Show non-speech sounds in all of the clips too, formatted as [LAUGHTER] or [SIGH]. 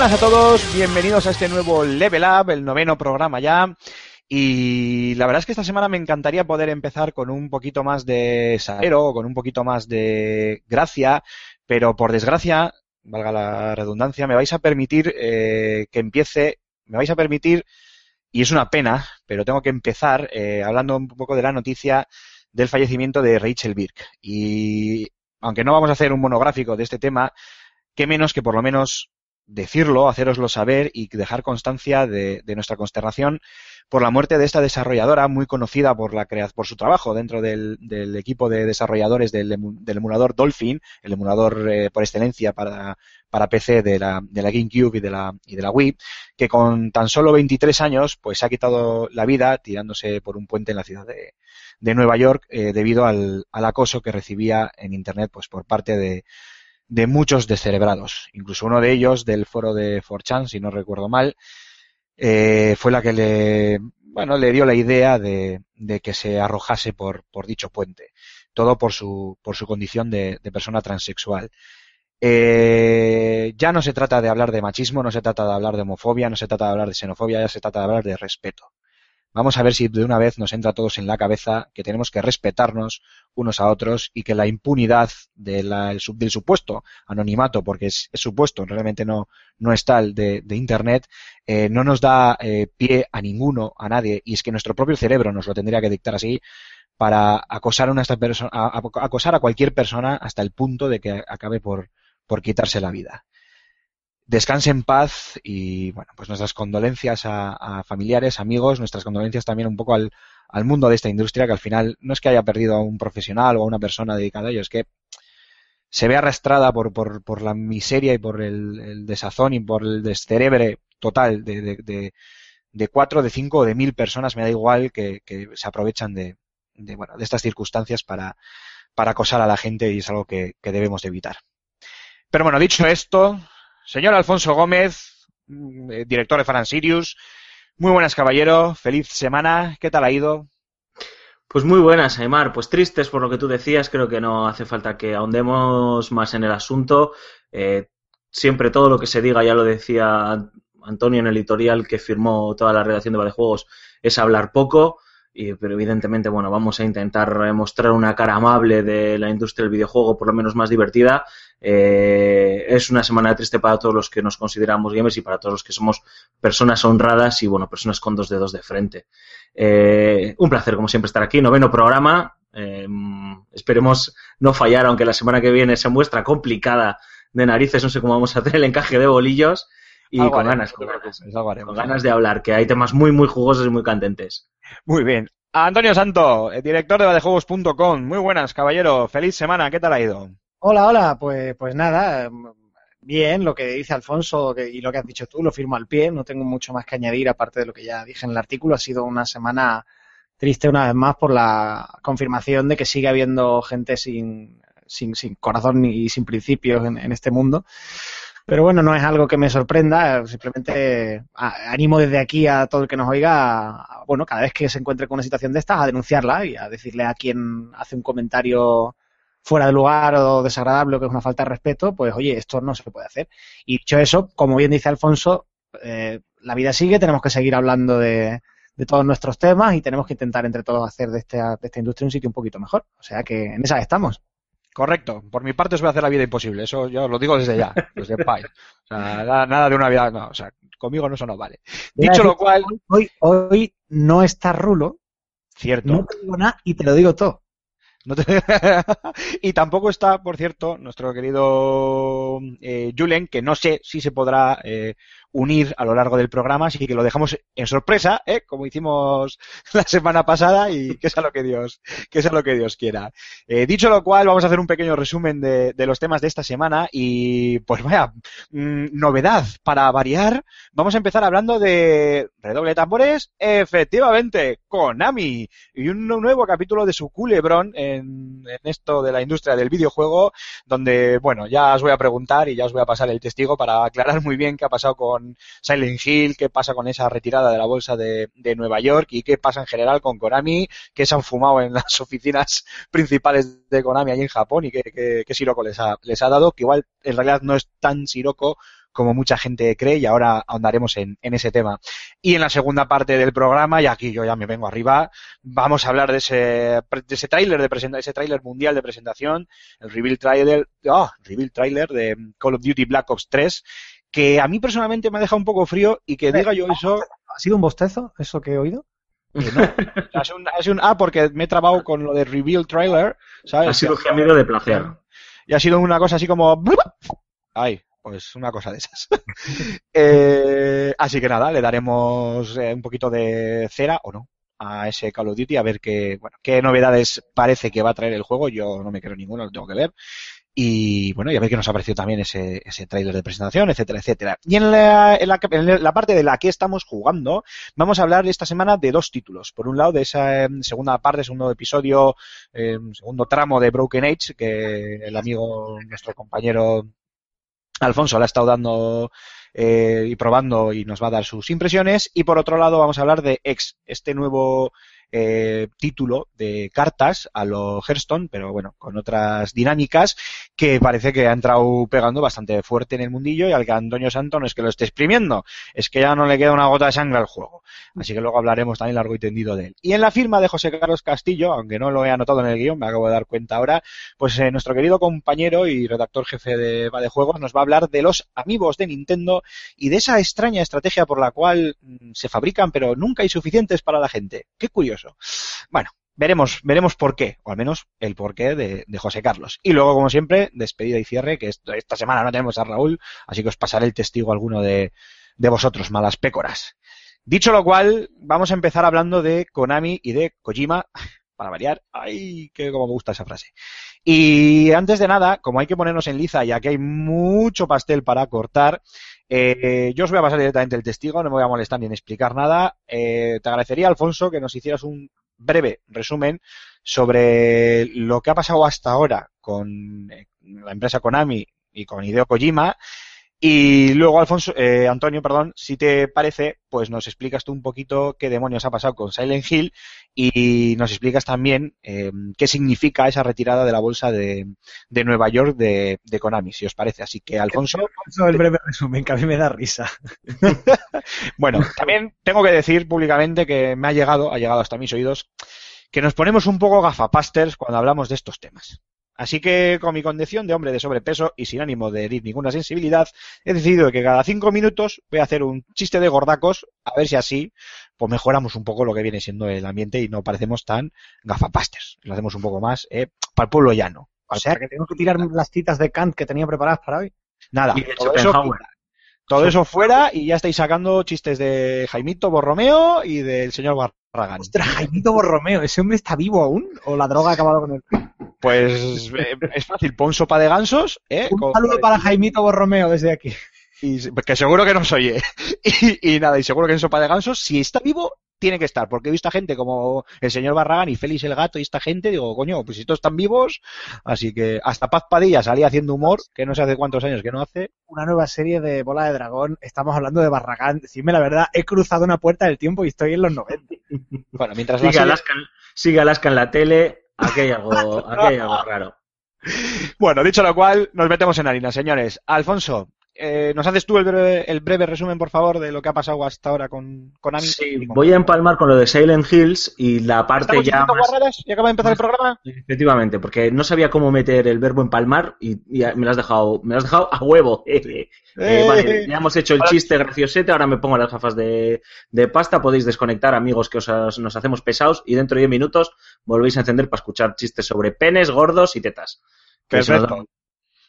Buenas a todos, bienvenidos a este nuevo Level Up, el noveno programa ya. Y la verdad es que esta semana me encantaría poder empezar con un poquito más de salero, con un poquito más de gracia, pero por desgracia, valga la redundancia, me vais a permitir eh, que empiece, me vais a permitir, y es una pena, pero tengo que empezar eh, hablando un poco de la noticia del fallecimiento de Rachel Birk. Y aunque no vamos a hacer un monográfico de este tema, qué menos que por lo menos decirlo, haceroslo saber y dejar constancia de, de nuestra consternación por la muerte de esta desarrolladora muy conocida por la por su trabajo dentro del, del equipo de desarrolladores del, del emulador Dolphin, el emulador eh, por excelencia para, PC de la, de la GameCube y de la, y de la Wii, que con tan solo 23 años pues se ha quitado la vida tirándose por un puente en la ciudad de, de Nueva York eh, debido al, al acoso que recibía en Internet pues por parte de, de muchos descerebrados. Incluso uno de ellos del foro de 4chan, si no recuerdo mal, eh, fue la que le, bueno, le dio la idea de, que se arrojase por, dicho puente. Todo por su, por su condición de, de persona transexual. Eh, ya no se trata de hablar de machismo, no se trata de hablar de homofobia, no se trata de hablar de xenofobia, ya se trata de hablar de respeto. Vamos a ver si de una vez nos entra a todos en la cabeza que tenemos que respetarnos unos a otros y que la impunidad de la- del supuesto anonimato, porque es, es supuesto, realmente no, no es tal, de, Internet, eh, no nos da eh, pie a ninguno, a nadie, y es que nuestro propio cerebro nos lo tendría que dictar así para acosar a, una acosar a cualquier persona hasta el punto de que acabe por, por quitarse la vida. Descanse en paz y bueno, pues nuestras condolencias a, familiares, amigos, nuestras condolencias también un poco al, al mundo de esta industria que al final no es que haya perdido a un profesional o a una persona dedicada a ello, es que se ve arrastrada por, por, la miseria y por el, desazón y por el descerebre total de, de, cuatro, de cinco o de mil personas, me da igual que, se aprovechan de, de, bueno, de estas circunstancias para, para acosar a la gente y es algo que, que debemos de evitar. Pero bueno, dicho esto, señor Alfonso Gómez, mm, eh, director de Fan Sirius, muy buenas caballero, feliz semana, ¿qué tal ha ido? Pues muy buenas, Aymar. Pues tristes por lo que tú decías. Creo que no hace falta que ahondemos más en el asunto. Eh, siempre todo lo que se diga, ya lo decía Antonio en el editorial que firmó toda la redacción de Valejuegos, es hablar poco. Y, pero evidentemente, bueno, vamos a intentar mostrar una cara amable de la industria del videojuego, por lo menos más divertida. Eh, es una semana triste para todos los que nos consideramos gamers y para todos los que somos personas honradas y, bueno, personas con dos dedos de frente. Eh, un placer, como siempre, estar aquí. Noveno programa. Eh, esperemos no fallar, aunque la semana que viene se muestra complicada de narices. No sé cómo vamos a hacer el encaje de bolillos. Y Algo con haremos, ganas, con ganas, haremos. con ganas de hablar, que hay temas muy, muy jugosos y muy candentes. Muy bien. Antonio Santo, director de Valejuegos.com. Muy buenas, caballero. Feliz semana. ¿Qué tal ha ido? Hola, hola, pues, pues nada, mm, bien, lo que dice Alfonso y lo que has dicho tú, lo firmo al pie, no tengo mucho más que añadir aparte de lo que ya dije en el artículo, ha sido una semana triste una vez más por la confirmación de que sigue habiendo gente sin, sin, sin corazón y sin principios en, en este mundo. Pero bueno, no es algo que me sorprenda, simplemente animo desde aquí a todo el que nos oiga, bueno, cada vez que se encuentre con una situación de estas, a denunciarla y a decirle a quien hace un comentario fuera de lugar o desagradable o que es una falta de respeto, pues oye, esto no se puede hacer. Y dicho eso, como bien dice Alfonso, eh, la vida sigue, tenemos que seguir hablando de, de todos nuestros temas y tenemos que intentar entre todos hacer de esta, de esta industria un sitio un poquito mejor. O sea que en esa estamos. Correcto. Por mi parte os voy a hacer la vida imposible. Eso yo os lo digo desde ya. Que [LAUGHS] lo sepáis. O sea, nada, nada de una vida. No, o sea, conmigo no, eso no vale. Dicho lo cual, Hoy, hoy no está Rulo, cierto. no te digo nada y te lo digo todo. [LAUGHS] Y tampoco está, por cierto, nuestro querido eh, Julen, que no sé si se podrá eh, unir a lo largo del programa, así que lo dejamos en sorpresa, ¿eh? como hicimos [LAUGHS] la semana pasada, y que sea lo que Dios, que sea lo que Dios quiera. Eh, dicho lo cual, vamos a hacer un pequeño resumen de, de los temas de esta semana y, pues vaya, mm, novedad para variar. Vamos a empezar hablando de redoble de tambores, efectivamente, Konami y un nuevo capítulo de su culebrón en, en esto de la industria del videojuego, donde, bueno, ya os voy a preguntar y ya os voy a pasar el testigo para aclarar muy bien qué ha pasado con Silent Hill, qué pasa con esa retirada de la bolsa de, Nueva York y qué pasa en general con Konami, que se han fumado en las oficinas [LAUGHS] principales de Konami allí en Japón y qué, siroco les ha, les ha dado, que igual en realidad no es tan siroco como mucha gente cree y ahora ahondaremos en, en ese tema. Y en la segunda parte del programa, y aquí yo ya me vengo arriba, vamos a hablar de ese, de ese tráiler de presenta- ese tráiler mundial de presentación, el reveal trailer, ah, reveal trailer de Call of Duty Black Ops 3, que a mí personalmente me ha dejado un poco frío y que diga yo eso, ¿Ha sido un bostezo eso que he oído? que no. Ha sido un, sido un- ah, porque me he trabado con lo de reveal trailer, ¿sabes? Ha sido un gemido de placer. Y ha sido una cosa así como... Ay, pues una cosa de esas. [LAUGHS] Eh, así que nada, le daremos eh, un poquito de cera o no a ese Call of Duty a ver qué, bueno, qué novedades parece que va a traer el juego. Yo no me quiero ninguno, lo tengo que ver. Y bueno, y a ver qué nos ha parecido también ese, ese tráiler de presentación, etcétera, etcétera. Y en la, en, la, en la parte de la que estamos jugando, vamos a hablar esta semana de dos títulos. Por un lado, de esa eh, segunda parte, segundo episodio, eh, segundo tramo de Broken Age, que el amigo, nuestro compañero Alfonso le ha estado dando eh, y probando y nos va a dar sus impresiones. Y por otro lado, vamos a hablar de X, este nuevo eh, título de cartas a lo Hearthstone, pero bueno, con otras dinámicas, que parece que ha entrado pegando bastante fuerte en el mundillo y al que Antonio Santo no es que lo esté exprimiendo, es que ya no le queda una gota de sangre al juego. Así que luego hablaremos también largo y tendido de él. Y en la firma de José Carlos Castillo, aunque no lo he anotado en el guion, me acabo de dar cuenta ahora, pues eh, nuestro querido compañero y redactor jefe de Va de Juegos nos va a hablar de los amigos de Nintendo y de esa extraña estrategia por la cual mm, se fabrican pero nunca hay suficientes para la gente. Qué curioso. Bueno, veremos, veremos por qué, o al menos el porqué de, de José Carlos. Y luego, como siempre, despedida y cierre, que esta semana no tenemos a Raúl, así que os pasaré el testigo a alguno de, de vosotros, malas pécoras. Dicho lo cual, vamos a empezar hablando de Konami y de Kojima, [LAUGHS] para variar. Ay, que como me gusta esa frase. Y antes de nada, como hay que ponernos en liza, ya que hay mucho pastel para cortar, eh, yo os voy a pasar directamente el testigo, no me voy a molestar ni en explicar nada. Eh, te agradecería, Alfonso, que nos hicieras un breve resumen sobre lo que ha pasado hasta ahora con eh, la empresa Konami y con Hideo Kojima. Y luego, Alfonso, eh, Antonio, perdón, si te parece, pues nos explicas tú un poquito qué demonios ha pasado con Silent Hill y nos explicas también eh, qué significa esa retirada de la bolsa de, de Nueva York de, de Konami, si os parece. Así que, Alfonso, Eso el breve resumen, que a mí me da risa. [LAUGHS] Bueno, también tengo que decir públicamente que me ha llegado, ha llegado hasta mis oídos, que nos ponemos un poco gafapasters cuando hablamos de estos temas. Así que, con mi condición de hombre de sobrepeso y sin ánimo de herir ninguna sensibilidad, he decidido que cada cinco minutos voy a hacer un chiste de gordacos, a ver si así pues mejoramos un poco lo que viene siendo el ambiente y no parecemos tan gafapasters. Lo hacemos un poco más eh, para el pueblo llano. O sea, que tengo que tirar las citas de Kant que tenía preparadas para hoy. Nada, Y todo eso, todo eso fuera y ya estáis sacando chistes de Jaimito Borromeo y del señor Barragán. Ostras, Jaimito Borromeo, ¿ese hombre está vivo aún? ¿O la droga ha acabado con él? Pues eh, es fácil, pon sopa de gansos, ¿eh? Un Con- saludo para Jaimito Borromeo desde aquí. y- que seguro que nos oye. [LAUGHS] Y, y nada, y seguro que en sopa de gansos, si está vivo, tiene que estar, porque he visto a gente como el señor Barragán y Félix el Gato y esta gente, digo, coño, pues si estos están vivos, así que hasta Paz Padilla salía haciendo humor, que no sé hace cuántos años que no hace. Una nueva serie de Bola de Dragón. Estamos hablando de Barragán. Decidme la verdad, he cruzado una puerta del tiempo y estoy en los 90. [LAUGHS] Bueno, mientras la Sigue serie- Alaska, sigue Alaska en la tele, aquí hay algo, aquí hay algo raro. [LAUGHS] Bueno, dicho lo cual, nos metemos en harina, señores. Alfonso, eh, ¿nos haces tú el breve, el breve resumen, por favor, de lo que ha pasado hasta ahora con Konami? Sí, voy a empalmar con lo de Silent Hills y la parte ¿Estamos ya más-? ¿Y acaba de empezar el programa? Efectivamente, porque no sabía cómo meter el verbo empalmar y, y me lo has dejado, me lo has dejado a huevo. [LAUGHS] Eh, Eh. vale, ya hemos hecho el chiste graciosete, ahora me pongo las gafas de, de pasta, podéis desconectar amigos que os, nos hacemos pesados y dentro de 10 minutos volvéis a encender para escuchar chistes sobre penes, gordos y tetas. Perfecto.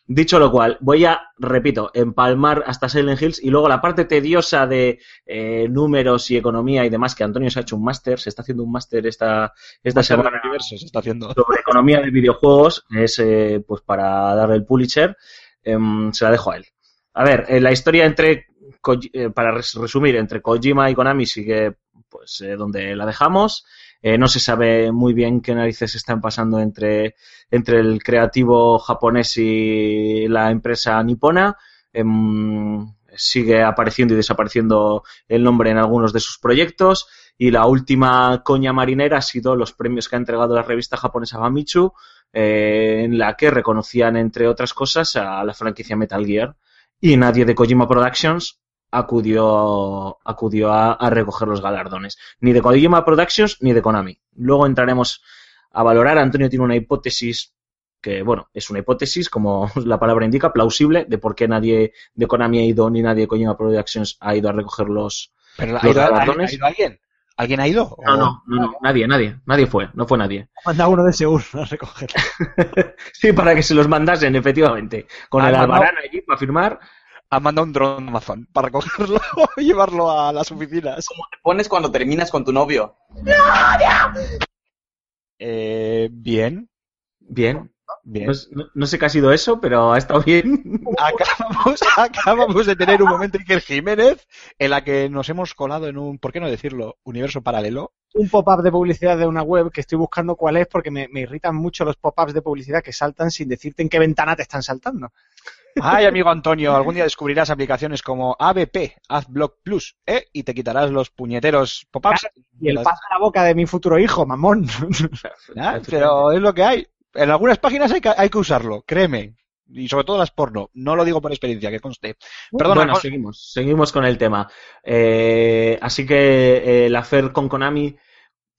Dicho lo cual, voy a, repito, empalmar hasta Silent Hills y luego la parte tediosa de eh, números y economía y demás, que Antonio se ha hecho un máster, se está haciendo un máster esta, esta semana universo se está haciendo. sobre economía de videojuegos, es eh, pues para darle el Pulitzer, em, se la dejo a él. A ver, eh, la historia entre, eh, para res- resumir, entre Kojima y Konami sigue pues eh, donde la dejamos. Eh, no se sabe muy bien qué narices están pasando entre, entre el creativo japonés y la empresa nipona. Em, sigue apareciendo y desapareciendo el nombre en algunos de sus proyectos. Y la última coña marinera ha sido los premios que ha entregado la revista japonesa Famitsu, eh, en la que reconocían, entre otras cosas, a la franquicia Metal Gear. Y nadie de Kojima Productions acudió, acudió a, a recoger los galardones. Ni de Kojima Productions ni de Konami. Luego entraremos a valorar. Antonio tiene una hipótesis que, bueno, es una hipótesis, como [LAUGHS] la palabra indica, plausible, de por qué nadie de Konami ha ido ni nadie de Kojima Productions ha ido a recoger los, ¿Pero ha ido, galardones. ha ido alguien? ¿Alguien ha ido? No, ¿O- no, no, no, nadie, nadie, nadie fue, no fue nadie. Manda uno de Seúl a recoger. [LAUGHS] Sí, para que se los mandasen, efectivamente. Con Ah, el no, no. albarán allí para firmar. Ha mandado un dron Amazon para recogerlo [LAUGHS] y llevarlo a las oficinas. te pones cuando terminas con tu novio? Eh, bien, Bien. bien. No, no- no sé qué ha sido eso, pero ha estado bien. [LAUGHS] Acabamos, acabamos de tener un momento Iker Jiménez en la que nos hemos colado en un, ¿por qué no decirlo? Universo paralelo. Un pop-up de publicidad de una web que estoy buscando cuál es porque me, me irritan mucho los pop-ups de publicidad que saltan sin decirte en qué ventana te están saltando. Ay, amigo Antonio, algún día descubrirás aplicaciones como ABP, AdBlock Plus, ¿eh? Y te quitarás los puñeteros pop-ups. Y el Las- pasa a la boca de mi futuro hijo, mamón. [LAUGHS] Ah, Pero es lo que hay. En algunas páginas hay que, hay que usarlo, créeme. Y sobre todo las porno. No lo digo por experiencia, que conste. Perdona, bueno, Con- seguimos, seguimos con el tema. Eh, así que eh, el affair con Konami,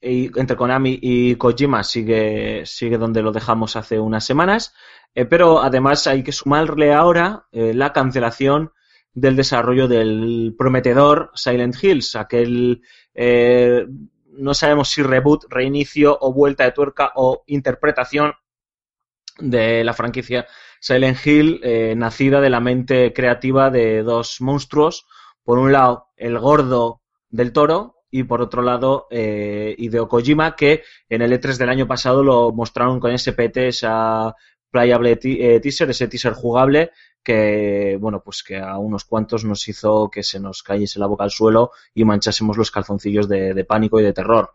entre Konami y Kojima sigue, sigue donde lo dejamos hace unas semanas, Eh, pero además hay que sumarle ahora eh, la cancelación del desarrollo del prometedor Silent Hills, aquel eh, no sabemos si reboot, reinicio o vuelta de tuerca o interpretación de la franquicia Silent Hill, eh, nacida de la mente creativa de dos monstruos. Por un lado, el gordo del toro y por otro lado, eh, Hideo Kojima, que en el E3 del año pasado lo mostraron con ese PT, esa playable eh, teaser, ese teaser jugable que, bueno, pues que a unos cuantos nos hizo que se nos cayese la boca al suelo y manchásemos los calzoncillos de pánico y de terror.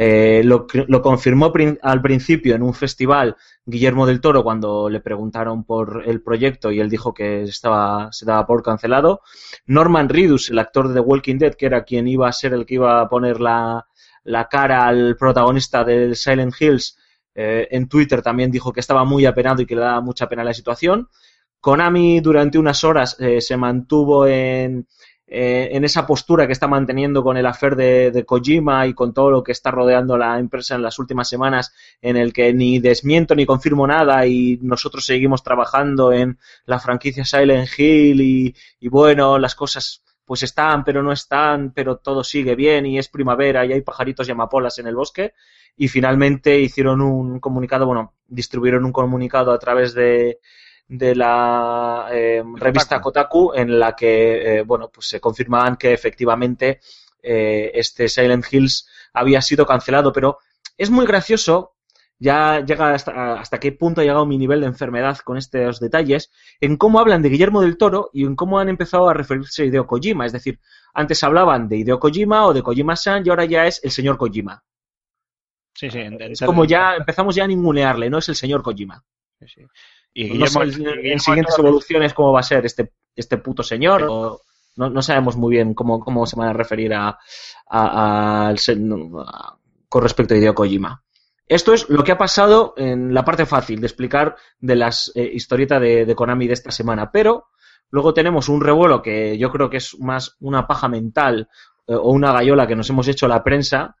Eh, lo, lo confirmó al principio en un festival Guillermo del Toro cuando le preguntaron por el proyecto y él dijo que estaba, se daba por cancelado. Norman Reedus, el actor de The Walking Dead, que era quien iba a ser el que iba a poner la, la cara al protagonista del Silent Hills, eh, en Twitter también dijo que estaba muy apenado y que le daba mucha pena la situación. Konami durante unas horas eh, se mantuvo en, eh, en esa postura que está manteniendo con el afer de, de Kojima y con todo lo que está rodeando la empresa en las últimas semanas, en el que ni desmiento ni confirmo nada y nosotros seguimos trabajando en la franquicia Silent Hill y, y bueno, las cosas pues están, pero no están, pero todo sigue bien y es primavera y hay pajaritos y amapolas en el bosque. Y finalmente hicieron un comunicado, bueno, distribuyeron un comunicado a través de, de la eh, revista Kotaku en la que, eh, bueno, pues se confirmaban que efectivamente eh, este Silent Hills había sido cancelado, pero es muy gracioso, ya llega hasta, hasta qué punto ha llegado mi nivel de enfermedad con estos detalles, en cómo hablan de Guillermo del Toro y en cómo han empezado a referirse a Hideo Kojima, es decir, antes hablaban de Hideo Kojima o de Kojima-san y ahora ya es el señor Kojima. Sí, sí. Es como ya empezamos ya a ningunearle, no es el señor Kojima. Sí, sí. Y No sé, Guillermo, en siguientes evoluciones cómo va a ser este, este puto señor. o- no, no sabemos muy bien cómo, cómo se van a referir a, con respecto a Hideo Kojima. Esto es lo que ha pasado en la parte fácil de explicar de las eh, historietas de, de Konami de esta semana. Pero Luego tenemos un revuelo que yo creo que es más una paja mental eh, o una gallola que nos hemos hecho la prensa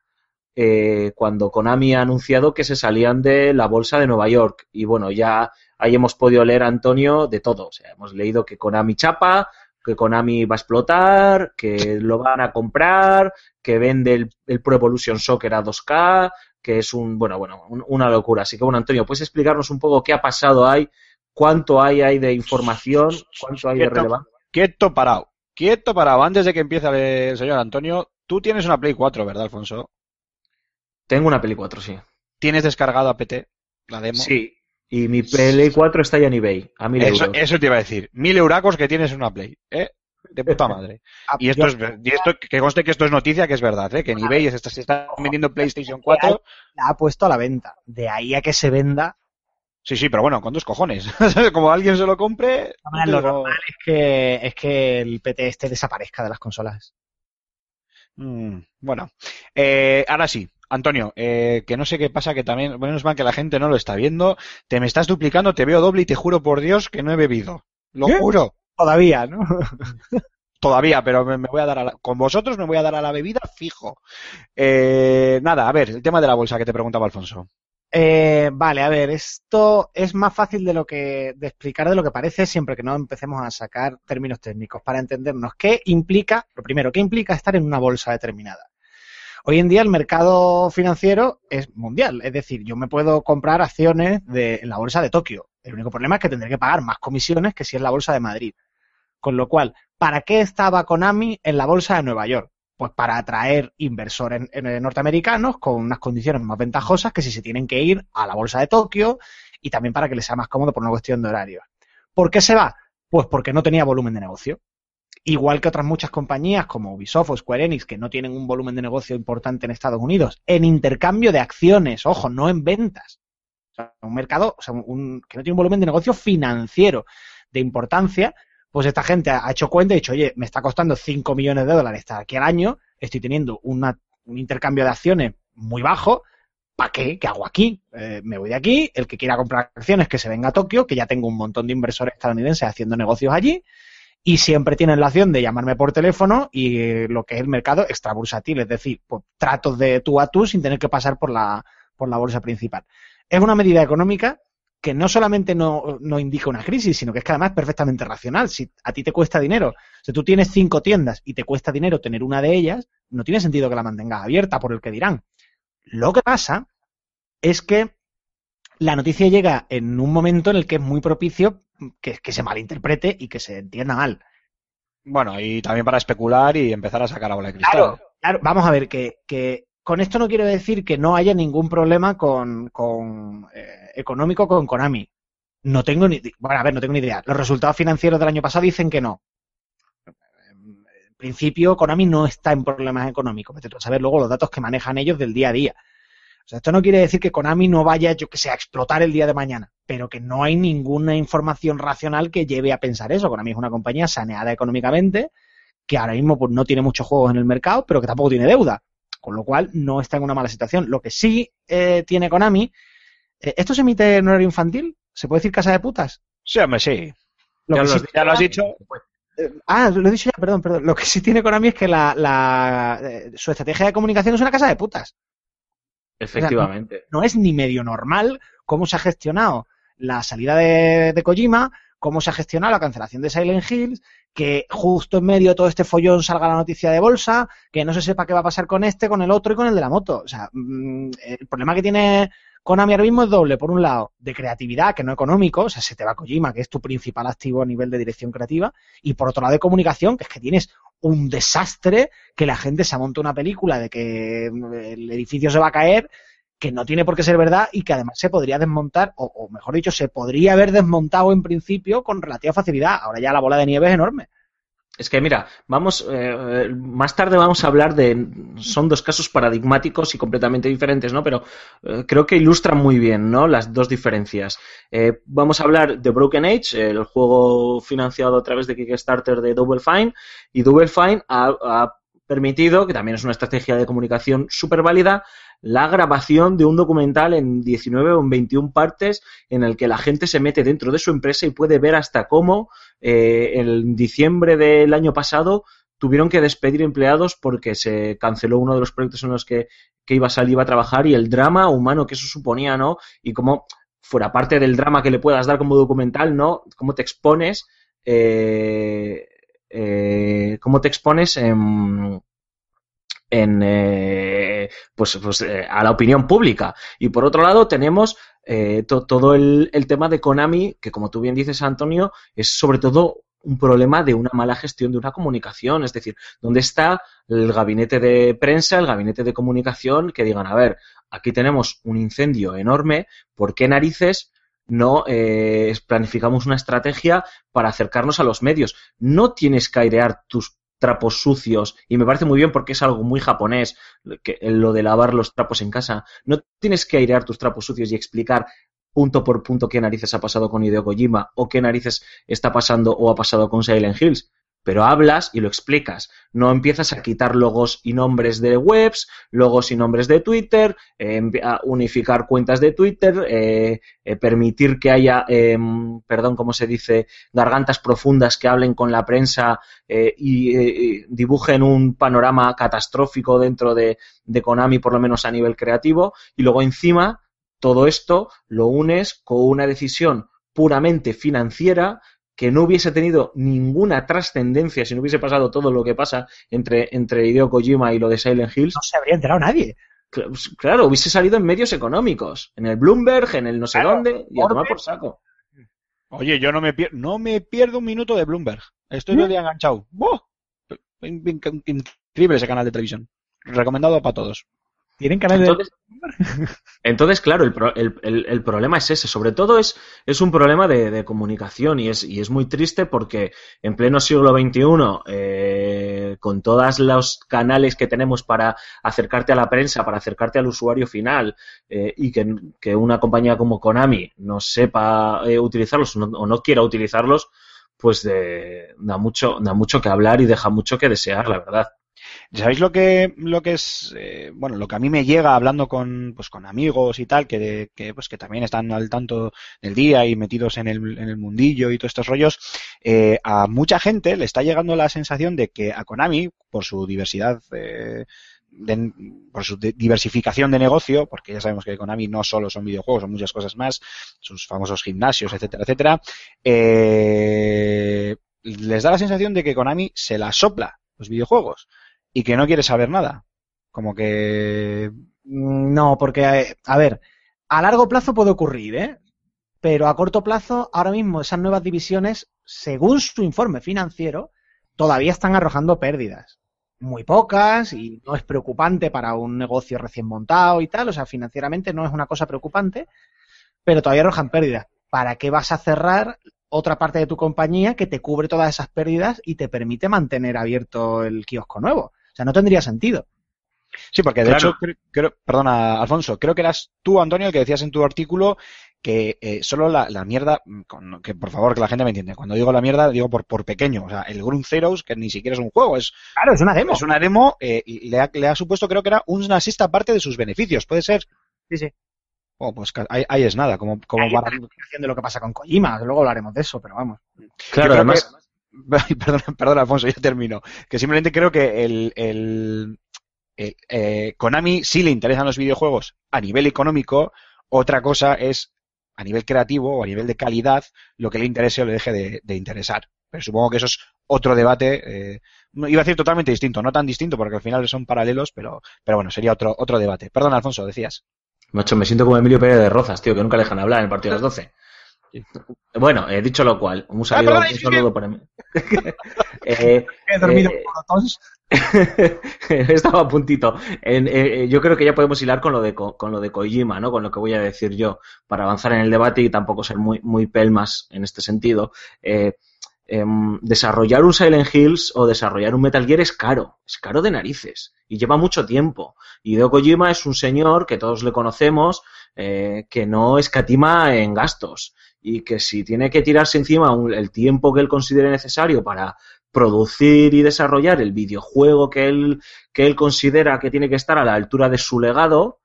eh, cuando Konami ha anunciado que se salían de la bolsa de Nueva York. Y bueno, ya ahí hemos podido leer, Antonio, de todo. O sea, hemos leído que Konami chapa, que Konami va a explotar, que lo van a comprar, que vende el, el Pro Evolution Soccer a 2K, que es un, bueno, bueno, un- una locura. Así que bueno, Antonio, ¿puedes explicarnos un poco qué ha pasado ahí? ¿Cuánto hay ahí de información? ¿Cuánto hay de relevancia? Quieto parado. Quieto parado. Antes de que empiece el señor Antonio, tú tienes una Play 4, ¿verdad, Alfonso? Tengo una Play 4, sí. ¿Tienes descargado a PT? La demo. Sí. Y mi Play 4 está ya en eBay, a 1000 Eso, euros. eso te iba a decir. Mil euracos que tienes una Play, ¿eh? De puta madre. [LAUGHS] Ah, Y esto es, y esto, que conste que esto es noticia, que es verdad, ¿eh? Que en eBay se está, se está vendiendo PlayStation 4. la ha puesto a la venta. De ahí a que se venda, Sí, sí, pero bueno, con dos cojones. [LAUGHS] Como alguien se lo compre. Lo digo- normal es que, es que el PT este desaparezca de las consolas. Mm, bueno, eh, ahora sí, Antonio, eh, que no sé qué pasa, que también, menos mal que la gente no lo está viendo, te me estás duplicando, te veo doble y te juro por Dios que no he bebido. Lo ¿Qué? juro. Todavía, ¿no? [LAUGHS] Todavía, pero me, me voy a dar a la, con vosotros me voy a dar a la bebida fijo. Eh, nada, a ver, el tema de la bolsa que te preguntaba Alfonso. Eh, vale, a ver, esto es más fácil de lo que de explicar de lo que parece siempre que no empecemos a sacar términos técnicos para entendernos qué implica, lo primero, qué implica estar en una bolsa determinada. Hoy en día el mercado financiero es mundial, es decir, yo me puedo comprar acciones de, en la bolsa de Tokio. El único problema es que tendré que pagar más comisiones que si es la bolsa de Madrid. Con lo cual, ¿para qué estaba Konami en la bolsa de Nueva York? Pues para atraer inversores norteamericanos con unas condiciones más ventajosas que si se tienen que ir a la bolsa de Tokio y también para que les sea más cómodo por una cuestión de horario. ¿Por qué se va? Pues porque no tenía volumen de negocio. Igual que otras muchas compañías como Ubisoft o Square Enix que no tienen un volumen de negocio importante en Estados Unidos, en intercambio de acciones, ojo, no en ventas. O sea, un mercado, o sea, un, que no tiene un volumen de negocio financiero de importancia, pues esta gente ha hecho cuenta y ha dicho, oye, me está costando 5 millones de dólares estar aquí al año, estoy teniendo una, un intercambio de acciones muy bajo, ¿para qué? ¿Qué hago aquí? Eh, me voy de aquí, el que quiera comprar acciones que se venga a Tokio, que ya tengo un montón de inversores estadounidenses haciendo negocios allí, y siempre tienen la opción de llamarme por teléfono y lo que es el mercado extrabursátil, es decir, pues, tratos de tú a tú sin tener que pasar por la, por la bolsa principal. Es una medida económica que no solamente no, no indica una crisis, sino que es que además es perfectamente racional. Si a ti te cuesta dinero, si tú tienes cinco tiendas y te cuesta dinero tener una de ellas, no tiene sentido que la mantengas abierta por el que dirán. Lo que pasa es que la noticia llega en un momento en el que es muy propicio que, que se malinterprete y que se entienda mal. Bueno, y también para especular y empezar a sacar a bola de cristal. Claro, claro, vamos a ver, que, que con esto no quiero decir que no haya ningún problema con, con eh, económico con Konami. No tengo ni, bueno, a ver, no tengo ni idea. Los resultados financieros del año pasado dicen que no. En principio, Konami no está en problemas económicos. Vete a saber luego los datos que manejan ellos del día a día. O sea, esto no quiere decir que Konami no vaya, yo que sé, a explotar el día de mañana, pero que no hay ninguna información racional que lleve a pensar eso. Konami es una compañía saneada económicamente, que ahora mismo pues, no tiene muchos juegos en el mercado, pero que tampoco tiene deuda. Con lo cual no está en una mala situación. Lo que sí eh, tiene Konami, eh, ¿esto se emite en horario infantil? ¿Se puede decir casa de putas? Sí, hombre, sí. Lo Ya que lo sí has- Ya lo has dicho. eh, Ah, lo he dicho ya, perdón, perdón. Lo que sí tiene Konami es que la, la, su estrategia de comunicación es una casa de putas. Efectivamente. no es ni medio normal cómo se ha gestionado la salida de, de Kojima, cómo se ha gestionado la cancelación de Silent Hills, que justo en medio de todo este follón salga la noticia de bolsa, que no se sepa qué va a pasar con este, con el otro y con el de la moto. O sea, mm, el problema que tiene Konami ahora mismo es doble. Por un lado, de creatividad, que no económico, o sea, se te va Kojima, que es tu principal activo a nivel de dirección creativa, y por otro lado, de comunicación, que es que tienes un desastre, que la gente se monta una película de que mm, el edificio se va a caer, que no tiene por qué ser verdad y que además se podría desmontar, o, o mejor dicho, se podría haber desmontado en principio con relativa facilidad. Ahora ya la bola de nieve es enorme. Es que mira, vamos, eh, más tarde vamos a hablar de, son dos casos paradigmáticos y completamente diferentes, ¿no? Pero eh, creo que ilustran muy bien, ¿no? Las dos diferencias. Eh, vamos a hablar de Broken Age, el juego financiado a través de Kickstarter de Double Fine, y Double Fine ha, ha permitido, que también es una estrategia de comunicación súper válida, la grabación de un documental en 19 o en 21 partes en el que la gente se mete dentro de su empresa y puede ver hasta cómo eh, en diciembre del año pasado tuvieron que despedir empleados porque se canceló uno de los proyectos en los que, que iba a salir, iba a trabajar y el drama humano que eso suponía, ¿no? Y cómo, fuera parte del drama que le puedas dar como documental, ¿no? Cómo te expones, eh, eh, cómo te expones en, en eh, pues, pues eh, a la opinión pública. Y por otro lado tenemos eh, to- todo el, el tema de Konami, que como tú bien dices, Antonio, es sobre todo un problema de una mala gestión de una comunicación. Es decir, ¿dónde está el gabinete de prensa, el gabinete de comunicación que digan, a ver, aquí tenemos un incendio enorme, ¿por qué narices no eh, planificamos una estrategia para acercarnos a los medios? No tienes que airear tus trapos sucios y me parece muy bien porque es algo muy japonés que, lo de lavar los trapos en casa. No tienes que airear tus trapos sucios y explicar punto por punto qué narices ha pasado con Hideo Kojima o qué narices está pasando o ha pasado con Silent Hills. Pero hablas y lo explicas. No empiezas a quitar logos y nombres de webs, logos y nombres de Twitter, a unificar cuentas de Twitter, eh, eh, permitir que haya, eh, perdón, ¿cómo se dice?, gargantas profundas que hablen con la prensa eh, y dibujen un panorama catastrófico dentro de, de Konami, por lo menos a nivel creativo. Y luego encima, todo esto lo unes con una decisión puramente financiera que no hubiese tenido ninguna trascendencia si no hubiese pasado todo lo que pasa entre, entre Hideo Kojima y lo de Silent Hills. No se habría enterado nadie. Claro, pues, Claro, hubiese salido en medios económicos, en el Bloomberg, en el no sé Claro, dónde, y a tomar por saco. Oye, yo no me, pier- no me pierdo un minuto de Bloomberg. Estoy todo el día enganchado. In- Increíble ese canal de televisión. Recomendado para todos. Tienen canal de... Entonces, [LAUGHS] entonces, claro, el, pro- el- el- el problema es ese. Sobre todo es, es un problema de, de comunicación y es, y es muy triste porque en pleno siglo XXI, eh, con todos los canales que tenemos para acercarte a la prensa, para acercarte al usuario final eh, y que, que una compañía como Konami no sepa eh, utilizarlos o no, o no quiera utilizarlos, pues de- da, mucho, da mucho que hablar y deja mucho que desear, la verdad. ¿Sabéis lo que, lo que es, eh, bueno, lo que a mí me llega hablando con, pues, con amigos y tal, que, que, pues, que también están al tanto del día y metidos en el, en el mundillo y todos estos rollos? Eh, a mucha gente le está llegando la sensación de que a Konami, por su diversidad, eh, de- por su de- diversificación de negocio, porque ya sabemos que Konami no solo son videojuegos, son muchas cosas más, sus famosos gimnasios, etcétera, etcétera, eh, les da la sensación de que Konami se la sopla los videojuegos y que no quiere saber nada. Como que Mm, No, porque, eh, a ver, a largo plazo puede ocurrir, ¿eh? Pero a corto plazo, ahora mismo esas nuevas divisiones, según su informe financiero, todavía están arrojando pérdidas. Muy pocas y no es preocupante para un negocio recién montado y tal, o sea, financieramente no es una cosa preocupante, pero todavía arrojan pérdidas. ¿Para qué vas a cerrar otra parte de tu compañía que te cubre todas esas pérdidas y te permite mantener abierto el kiosco nuevo? O sea, no tendría sentido. Sí, porque de Claro. hecho, cre- creo, perdona, Alfonso, creo que eras tú, Antonio, el que decías en tu artículo que eh, solo la, la mierda, mm, con- que por favor que la gente me entiende, cuando digo la mierda digo por, por pequeño, o sea, el Ground Zeroes, que ni siquiera es un juego, es, Claro, es una demo. es una demo, eh, y le, ha, le ha supuesto creo que era una sexta parte de sus beneficios, ¿puede ser? Sí, sí. Oh, pues ahí, ahí es nada, como, como para... de lo que pasa con Kojima, luego hablaremos de eso, pero vamos. Claro, además, Ay, [LAUGHS] Perdona, perdona, Alfonso, ya termino. Que simplemente creo que el, el, el, eh, Konami sí le interesan los videojuegos a nivel económico, otra cosa es a nivel creativo o a nivel de calidad lo que le interese o le deje de, de interesar. Pero supongo que eso es otro debate, eh, iba a decir totalmente distinto, no tan distinto porque al final son paralelos, pero, pero bueno, sería otro, otro debate. Perdona, Alfonso, decías. Macho, me siento como Emilio Pérez de Rozas, tío, que nunca le dejan hablar en el partido de las 12. Bueno, he dicho lo cual, un saludo, perdona, un saludo para mí. [LAUGHS] [LAUGHS] Eh, He dormido Eh. [LAUGHS] Estaba a puntito. En, eh, eh, yo creo que ya podemos hilar con lo de con lo de Kojima, ¿no? Con lo que voy a decir yo para avanzar en el debate y tampoco ser muy muy pelmas en este sentido. Eh, em, desarrollar un Silent Hills o desarrollar un Metal Gear es caro, es caro de narices y lleva mucho tiempo. Y Hideo Kojima es un señor que todos le conocemos eh, que no escatima en gastos y que si tiene que tirarse encima un- el tiempo que él considere necesario para producir y desarrollar el videojuego que él, que él considera que tiene que estar a la altura de su legado,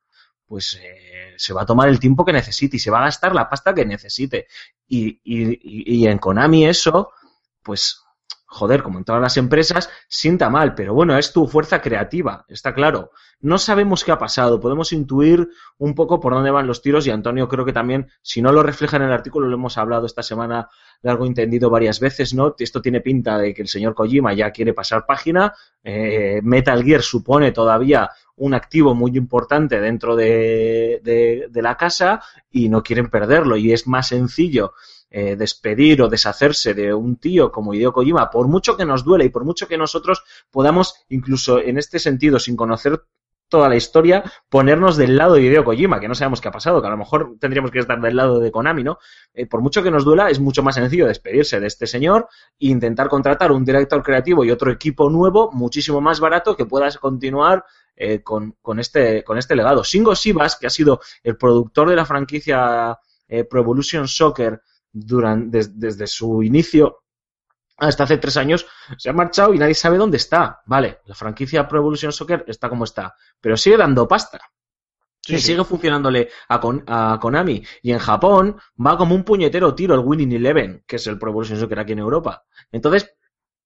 pues eh, se va a tomar el tiempo que necesite y se va a gastar la pasta que necesite. Y, y, y en Konami eso, pues joder, como en todas las empresas, sienta mal, pero bueno, es tu fuerza creativa, está claro. No sabemos qué ha pasado, podemos intuir un poco por dónde van los tiros y Antonio creo que también, si no lo refleja en el artículo, lo hemos hablado esta semana largo entendido varias veces, ¿no? Esto tiene pinta de que el señor Kojima ya quiere pasar página, eh, Metal Gear supone todavía un activo muy importante dentro de, la casa y no quieren perderlo y es más sencillo eh, despedir o deshacerse de un tío como Hideo Kojima, por mucho que nos duele y por mucho que nosotros podamos, incluso en este sentido, sin conocer toda la historia, ponernos del lado de Hideo Kojima, que no sabemos qué ha pasado, que a lo mejor tendríamos que estar del lado de Konami, ¿no? Eh, por mucho que nos duela, es mucho más sencillo despedirse de este señor e intentar contratar un director creativo y otro equipo nuevo, muchísimo más barato, que puedas continuar eh, con, con, este, con este legado. Singo Sivas, que ha sido el productor de la franquicia eh, Pro Evolution Soccer durante, des, desde su inicio hasta hace tres años, se ha marchado y nadie sabe dónde está. Vale, la franquicia Pro Evolution Soccer está como está, pero sigue dando pasta. Sí, y sí. sigue funcionándole a, Kon- a Konami. Y en Japón va como un puñetero tiro el Winning Eleven, que es el Pro Evolution Soccer aquí en Europa. Entonces,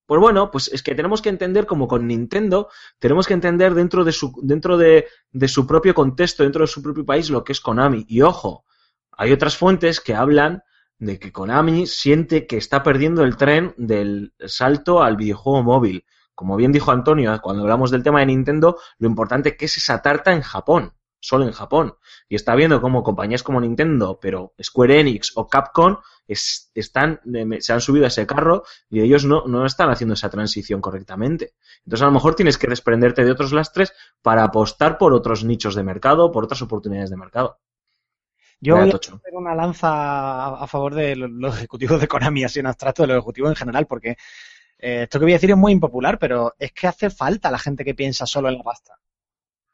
pues bueno, pues es que tenemos que entender como con Nintendo, tenemos que entender dentro de su, dentro de, de su propio contexto, dentro de su propio país, lo que es Konami. Y ojo, hay otras fuentes que hablan de que Konami siente que está perdiendo el tren del salto al videojuego móvil. Como bien dijo Antonio, cuando hablamos del tema de Nintendo, lo importante que es esa tarta en Japón, solo en Japón. Y está viendo cómo compañías como Nintendo, pero Square Enix o Capcom es- están, eh, se han subido a ese carro y ellos no, no están haciendo esa transición correctamente. Entonces a lo mejor tienes que desprenderte de otros lastres para apostar por otros nichos de mercado, por otras oportunidades de mercado. Yo voy a hacer una lanza a, favor de lo- los ejecutivos de Konami, así en abstracto, de los ejecutivos en general, porque eh, esto que voy a decir es muy impopular, pero es que hace falta la gente que piensa solo en la pasta.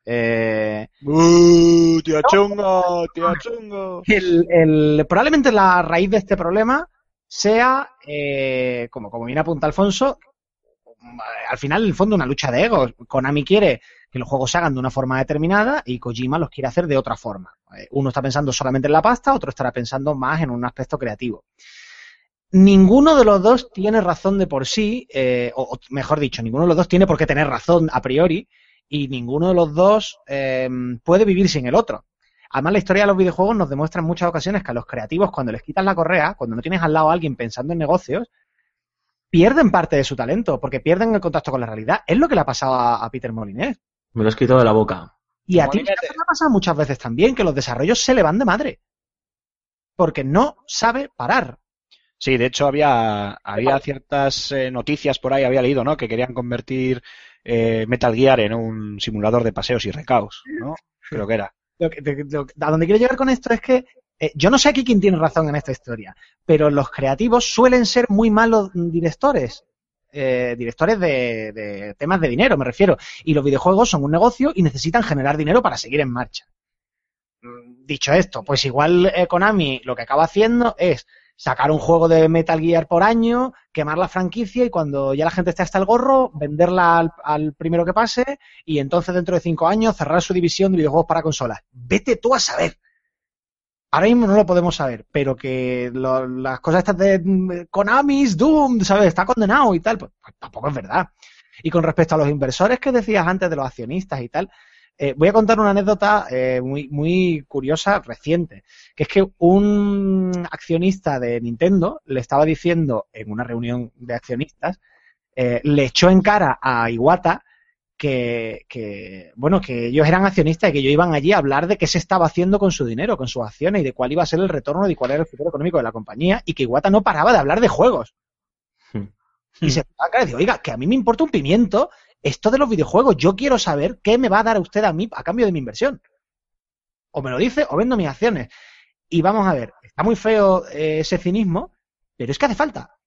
Eh, ¡Uh, tía chungo, tía chungo! el, el- probablemente la raíz de este problema sea, eh, como, como bien apunta Alfonso, al final, en el fondo, una lucha de egos. Konami quiere que los juegos se hagan de una forma determinada y Kojima los quiere hacer de otra forma. Eh, Uno está pensando solamente en la pasta, otro estará pensando más en un aspecto creativo. Ninguno de los dos tiene razón de por sí, eh, o, mejor dicho, ninguno de los dos tiene por qué tener razón a priori, y ninguno de los dos eh, puede vivir sin el otro. Además, la historia de los videojuegos nos demuestra en muchas ocasiones que a los creativos, cuando les quitas la correa, cuando no tienes al lado a alguien pensando en negocios, pierden parte de su talento, porque pierden el contacto con la realidad. Es lo que le ha pasado a, a Peter Molinés. Me lo has quitado de la boca. Y a ti te ha pasado muchas veces también, que los desarrollos se le van de madre. Porque no sabe parar. Sí, de hecho había, había ciertas eh, noticias por ahí, había leído, ¿no? Que querían convertir eh, Metal Gear en un simulador de paseos y recaos, ¿no? [LAUGHS] Creo que era. Lo que- lo- a donde quiero llegar con esto es que eh, yo no sé aquí quién tiene razón en esta historia, pero los creativos suelen ser muy malos directores. Eh, directores de, temas de dinero, me refiero. Y los videojuegos son un negocio y necesitan generar dinero para seguir en marcha. Mm, Dicho esto, pues igual eh, Konami lo que acaba haciendo es sacar un juego de Metal Gear por año, quemar la franquicia y cuando ya la gente esté hasta el gorro, venderla al, al primero que pase y entonces dentro de cinco años cerrar su división de videojuegos para consolas. Vete tú a saber. Ahora mismo no lo podemos saber, pero que lo- las cosas estas de mm, Konami's Doom, ¿sabes? Está condenado y tal, pues, pues tampoco es verdad. Y con respecto a los inversores que decías antes de los accionistas y tal, eh, voy a contar una anécdota eh, muy, muy curiosa, reciente, que es que un accionista de Nintendo le estaba diciendo en una reunión de accionistas, eh, le echó en cara a Iwata que, que, bueno, que ellos eran accionistas y que ellos iban allí a hablar de qué se estaba haciendo con su dinero, con sus acciones y de cuál iba a ser el retorno y cuál era el futuro económico de la compañía y que Iwata no paraba de hablar de juegos. Hmm. Y se estaba y dice, oiga, que a mí me importa un pimiento esto de los videojuegos. Yo quiero saber qué me va a dar usted a mí a cambio de mi inversión. O me lo dice o vendo mis acciones. Y vamos a ver, está muy feo eh, ese cinismo, pero es que hace falta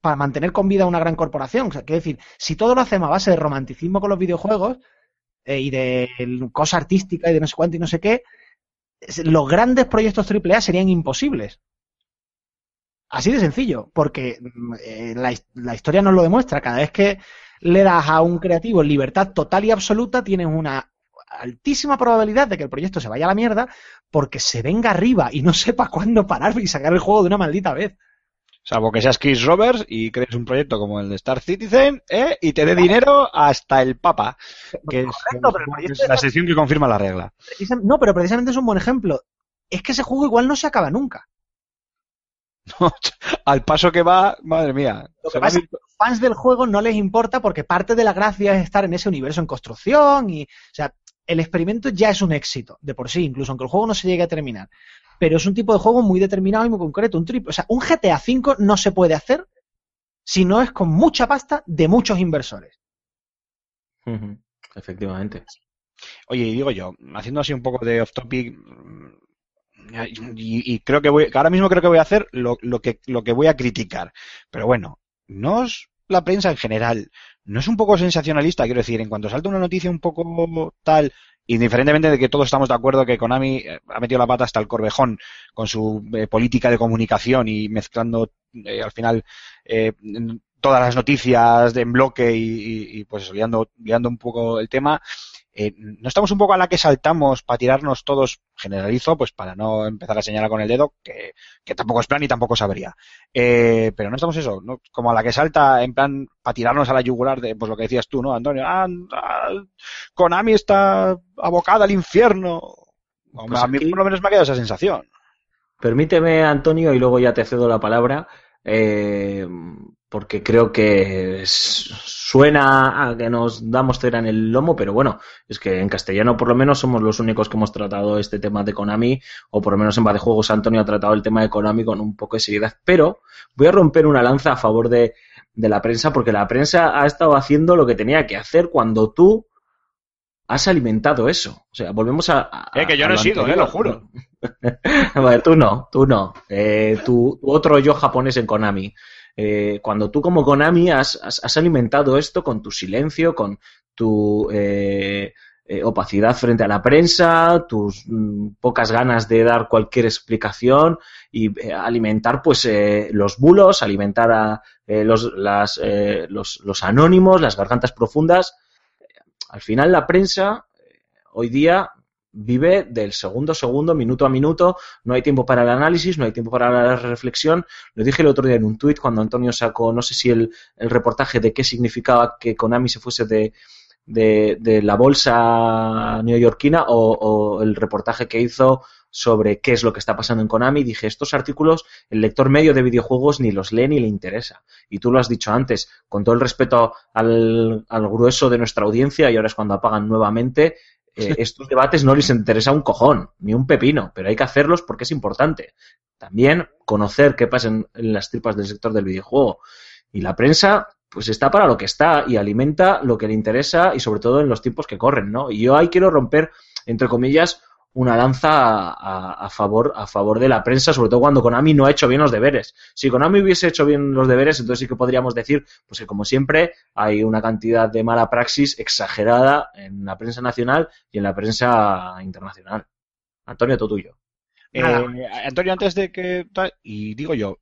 para mantener con vida una gran corporación. O decir, si todo lo hacemos a base de romanticismo con los videojuegos eh, y de cosa artística y de no sé cuánto y no sé qué, los grandes proyectos AAA serían imposibles. Así de sencillo, porque mm, eh, la, la historia nos lo demuestra. Cada vez que le das a un creativo libertad total y absoluta, tienes una altísima probabilidad de que el proyecto se vaya a la mierda porque se venga arriba y no sepa [LAUGHS] cuándo parar y sacar el juego de una maldita vez. Salvo que seas Chris Roberts y crees un proyecto como el de Star Citizen ¿eh? y te dé dinero hasta el Papa, que es, Correcto, pero el proyecto es la sección que confirma la regla. No, pero precisamente es un buen ejemplo. Es que ese juego igual no se acaba nunca. [LAUGHS] Al paso que va, madre mía. Lo que pasa es que a los fans del juego no les importa porque parte de la gracia es estar en ese universo en construcción y, o sea, el experimento ya es un éxito de por sí, incluso aunque el juego no se llegue a terminar. Pero es un tipo de juego muy determinado y muy concreto, un triple, o sea, un GTA V no se puede hacer si no es con mucha pasta de muchos inversores. Efectivamente. Oye, y digo yo, haciendo así un poco de off topic, mm, y, creo que voy, ahora mismo creo que voy a hacer lo que, lo que voy a criticar. Pero bueno, no es la prensa en general, no es un poco sensacionalista, quiero decir, en cuanto salta una noticia un poco tal, indiferentemente de que todos estamos de acuerdo que Konami eh, ha metido la pata hasta el corvejón con su eh, política de comunicación y mezclando eh, al final eh, todas las noticias en bloque y, y- pues liando, liando un poco el tema. Eh, ¿No estamos un poco a la que saltamos para tirarnos todos, generalizo, pues para no empezar a señalar con el dedo, que, que tampoco es plan y tampoco sabría. Eh, pero no estamos eso, ¿no? como a la que salta en plan para tirarnos a la yugular de, pues lo que decías tú, ¿no, Antonio? Ah, ah, Konami está abocada al infierno. Hombre, Pues a mí por lo menos me ha quedado esa sensación. Permíteme, Antonio, y luego ya te cedo la palabra, eh, porque creo que suena a que nos damos cera en el lomo, pero bueno, es que en castellano por lo menos somos los únicos que hemos tratado este tema de Konami, o por lo menos en Bad de Juegos Antonio ha tratado el tema de Konami con un poco de seriedad, pero voy a romper una lanza a favor de, de la prensa, porque la prensa ha estado haciendo lo que tenía que hacer cuando tú has alimentado eso. O sea, volvemos a... a- Eh, que yo a no he sido, eh, lo juro. [LAUGHS] Tú no, tú no. Eh, tu, tu otro yo japonés en Konami. Eh, cuando tú como Konami has, has- alimentado esto con tu silencio, con tu eh, eh, opacidad frente a la prensa, tus mm, pocas ganas de dar cualquier explicación y eh, alimentar pues los bulos, alimentar a los, las, los, los anónimos, las gargantas profundas. Al final la prensa hoy día vive del segundo a segundo, minuto a minuto, no hay tiempo para el análisis, no hay tiempo para la reflexión. Lo dije el otro día en un tuit cuando Antonio sacó, no sé si el, el reportaje de qué significaba que Konami se fuese de, de, la bolsa neoyorquina o, o el reportaje que hizo sobre qué es lo que está pasando en Konami. Dije, estos artículos el lector medio de videojuegos ni los lee ni le interesa. Y tú lo has dicho antes, con todo el respeto al, al grueso de nuestra audiencia, y ahora es cuando apagan nuevamente, estos debates no les interesa un cojón, ni un pepino, pero hay que hacerlos porque es importante. También conocer qué pasa en, en las tripas del sector del videojuego. Y la prensa, pues está para lo que está y alimenta lo que le interesa y sobre todo en los tiempos que corren, ¿no? Y yo ahí quiero romper, entre comillas, una lanza a, a- a favor, a favor de la prensa, sobre todo cuando Konami no ha hecho bien los deberes. Si Konami hubiese hecho bien los deberes, entonces sí que podríamos decir, pues que como siempre, hay una cantidad de mala praxis exagerada en la prensa nacional y en la prensa internacional. Antonio, todo tuyo. Nada. Eh, Antonio, antes de que... Y digo yo,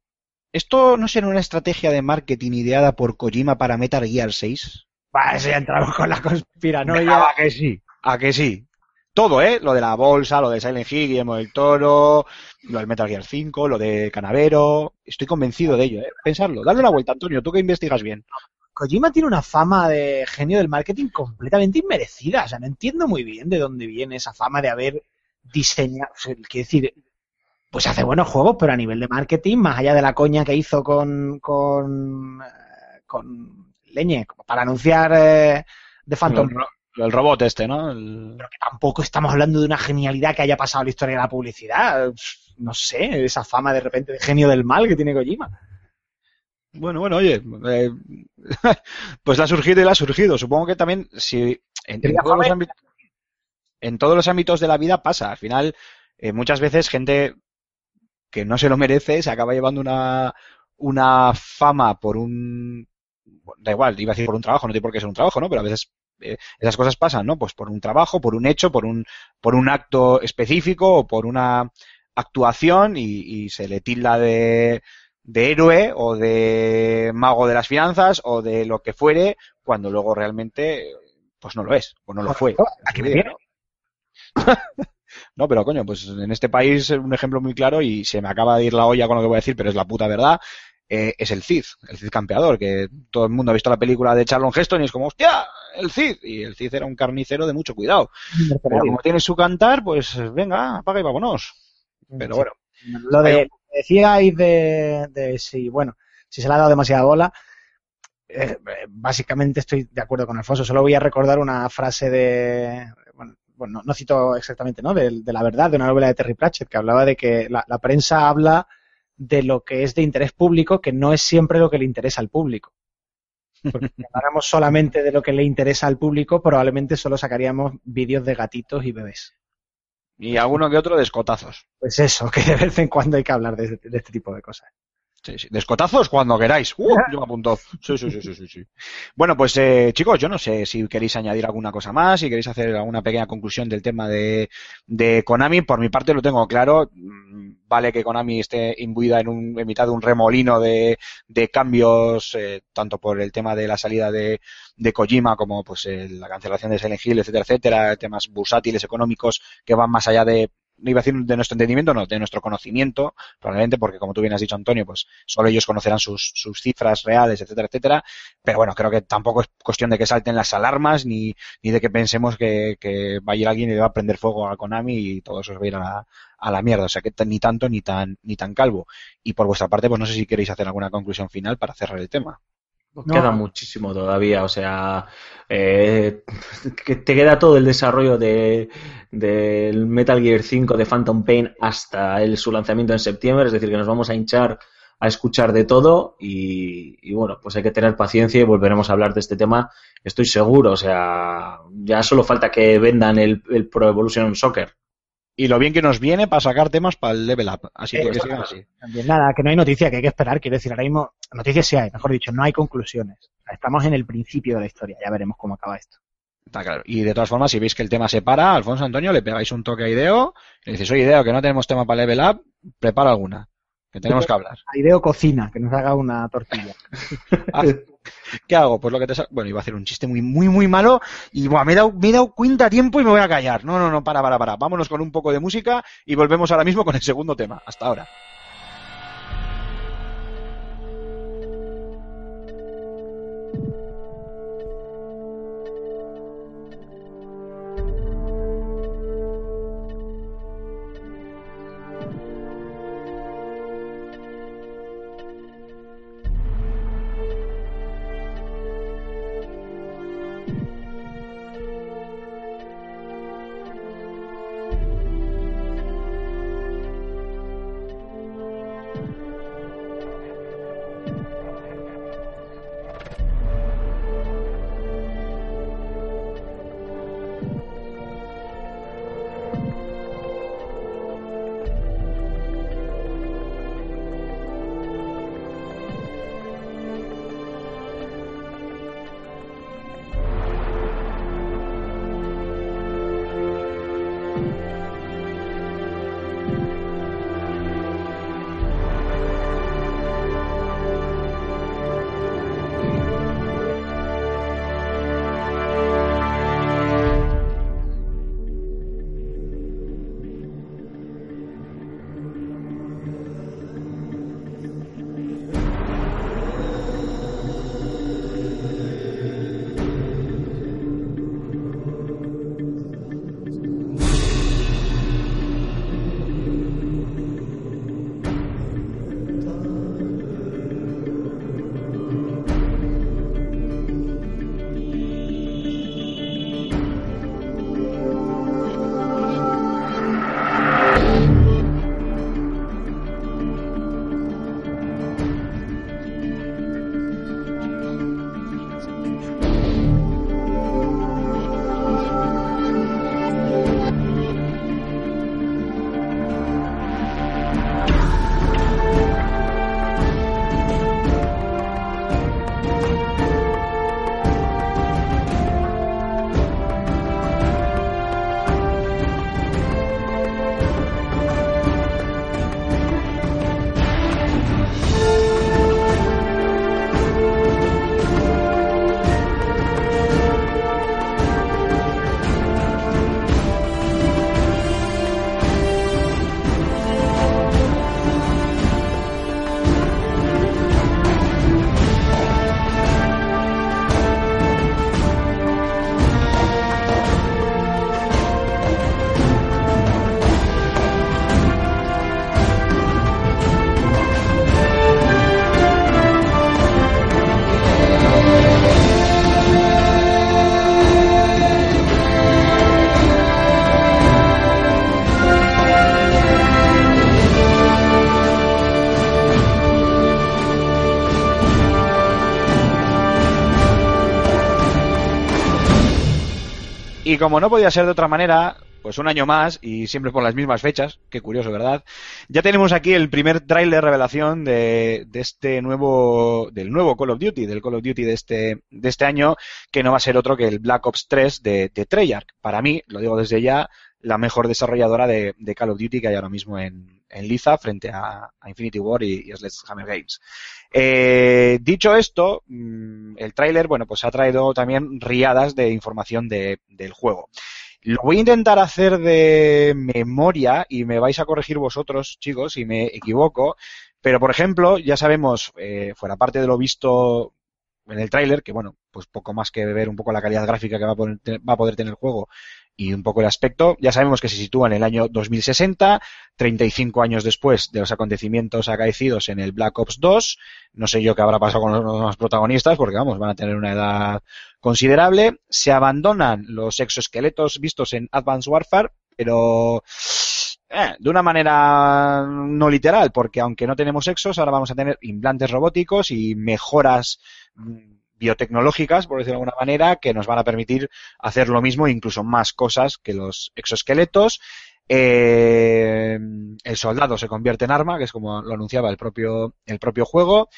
¿esto no será una estrategia de marketing ideada por Kojima para Metal Gear 6? Va, eso ya entramos con la conspiranoia. va, que sí. A que sí. Todo, ¿eh? Lo de la bolsa, lo de Silent Hill, Guillermo del Toro, lo del Metal Gear 5, lo de Canavero. Estoy convencido de ello, ¿eh? Pensarlo. Dale una vuelta, Antonio, tú que investigas bien. Kojima tiene una fama de genio del marketing completamente inmerecida. O sea, no entiendo muy bien de dónde viene esa fama de haber diseñado. O sea, quiero decir, pues hace buenos juegos, pero a nivel de marketing, más allá de la coña que hizo con. con. eh, con Leñe, como para anunciar eh, The Phantom el robot este, ¿no? El- pero que tampoco estamos hablando de una genialidad que haya pasado la historia de la publicidad. No sé, esa fama de repente de genio del mal que tiene Kojima. Bueno, bueno, oye, eh, [LAUGHS] pues la ha surgido y la ha surgido. Supongo que también si en, todos los ámbitos, en todos los ámbitos de la vida pasa. Al final, eh, muchas veces gente que no se lo merece se acaba llevando una, una fama por un da igual, iba a decir por un trabajo, no tiene por qué ser un trabajo, ¿no? Pero a veces esas cosas pasan, ¿no? Pues por un trabajo, por un hecho, por un, por un acto específico o por una actuación y, y se le tilda de, de héroe o de mago de las finanzas o de lo que fuere, cuando luego realmente pues no lo es o no lo fue. ¿A qué me Sí, viene? [LAUGHS] ¿no? pero coño, pues en este país es un ejemplo muy claro y se me acaba de ir la olla con lo que voy a decir, pero es la puta verdad. Eh, es el Cid, el Cid campeador, que todo el mundo ha visto la película de Charlon Heston y es como, hostia, el Cid. Y el Cid era un carnicero de mucho cuidado. Pero como tiene su cantar, pues venga, apaga y vámonos. Pero bueno. Lo de decíais de, de si, bueno, si se le ha dado demasiada bola, eh, básicamente estoy de acuerdo con Alfonso. Solo voy a recordar una frase de, bueno, bueno, no cito exactamente, ¿no? De, de la verdad, de una novela de Terry Pratchett, que hablaba de que la, la prensa habla de lo que es de interés público, que no es siempre lo que le interesa al público. Porque si habláramos solamente de lo que le interesa al público, probablemente solo sacaríamos vídeos de gatitos y bebés. Y alguno que otro de escotazos. Pues eso, que de vez en cuando hay que hablar de, de este tipo de cosas. Sí, sí. De escotazos cuando queráis. Uh, [LAUGHS] yo me apunto. Sí, sí, sí, sí, sí, sí. Bueno, pues eh, chicos, yo no sé si queréis añadir alguna cosa más, si queréis hacer alguna pequeña conclusión del tema de, de Konami. Por mi parte lo tengo claro. Mm, Vale que Konami esté imbuida en, un, en mitad de un remolino de, de cambios, eh, tanto por el tema de la salida de, de Kojima como pues la cancelación de Silent Hill, etcétera, etcétera, temas bursátiles, económicos que van más allá de no iba a decir de nuestro entendimiento, no, de nuestro conocimiento, probablemente porque como tú bien has dicho Antonio, pues solo ellos conocerán sus, sus cifras reales, etcétera, etcétera, pero bueno, creo que tampoco es cuestión de que salten las alarmas ni, ni de que pensemos que, que va a ir alguien y le va a prender fuego a Konami y todo eso se va a ir a la, a la mierda, o sea que ni tanto ni tan, ni tan calvo. Y por vuestra parte, pues no sé si queréis hacer alguna conclusión final para cerrar el tema. Queda muchísimo todavía, o sea, eh, que te queda todo el desarrollo de, del Metal Gear 5 de Phantom Pain hasta el, su lanzamiento en septiembre, es decir, que nos vamos a hinchar a escuchar de todo y, y bueno, pues hay que tener paciencia y volveremos a hablar de este tema, estoy seguro, o sea, ya solo falta que vendan el, el Pro Evolution Soccer. Y lo bien que nos viene para sacar temas para el level up. Así que, que sigan así. También nada, que no hay noticia, que hay que esperar. Quiero decir, ahora mismo, noticias sí hay, mejor dicho, no hay conclusiones. Estamos en el principio de la historia, ya veremos cómo acaba esto. Está claro. Y de todas formas, si veis que el tema se para, Alfonso Antonio, le pegáis un toque a Ideo, le dices, oye Ideo, que no tenemos tema para level up, prepara alguna, que tenemos que hablar. A Ideo cocina, que nos haga una tortilla. [LAUGHS] [LAUGHS] Ah, ¿Qué hago? Pues lo que te sa- Bueno, iba a hacer un chiste muy, muy, muy malo y buah, me, he dado, me he dado cuenta a tiempo y me voy a callar. No, no, no, para, para, para. Vámonos con un poco de música y volvemos ahora mismo con el segundo tema. Hasta ahora. Y como no podía ser de otra manera, pues un año más y siempre por las mismas fechas, qué curioso, ¿verdad? Ya tenemos aquí el primer tráiler revelación de, de, este nuevo, del nuevo Call of Duty, del Call of Duty de este, de este año, que no va a ser otro que el Black Ops 3 de, de Treyarch. Para mí, lo digo desde ya, la mejor desarrolladora de, de Call of Duty que hay ahora mismo en, en Liza frente a, Infinity War y, y Sledgehammer Games. Eh, dicho esto, mm, el tráiler, bueno, pues ha traído también riadas de información de, del juego. Lo voy a intentar hacer de memoria y me vais a corregir vosotros, chicos, si me equivoco. Pero, por ejemplo, ya sabemos, eh, fuera parte de lo visto en el tráiler, que bueno, pues poco más que ver un poco la calidad gráfica que va a poder tener el juego y un poco el aspecto. Ya sabemos que se sitúa en el año 2060, 35 años después de los acontecimientos acaecidos en el Black Ops 2. No sé yo qué habrá pasado con los demás protagonistas, porque vamos, van a tener una edad considerable. Se abandonan los exoesqueletos vistos en Advanced Warfare, pero eh, de una manera no literal, porque aunque no tenemos exos, ahora vamos a tener implantes robóticos y mejoras biotecnológicas, por decirlo de alguna manera, que nos van a permitir hacer lo mismo, incluso más cosas que los exoesqueletos. Eh, el soldado se convierte en arma, que es como lo anunciaba el propio, el propio juego.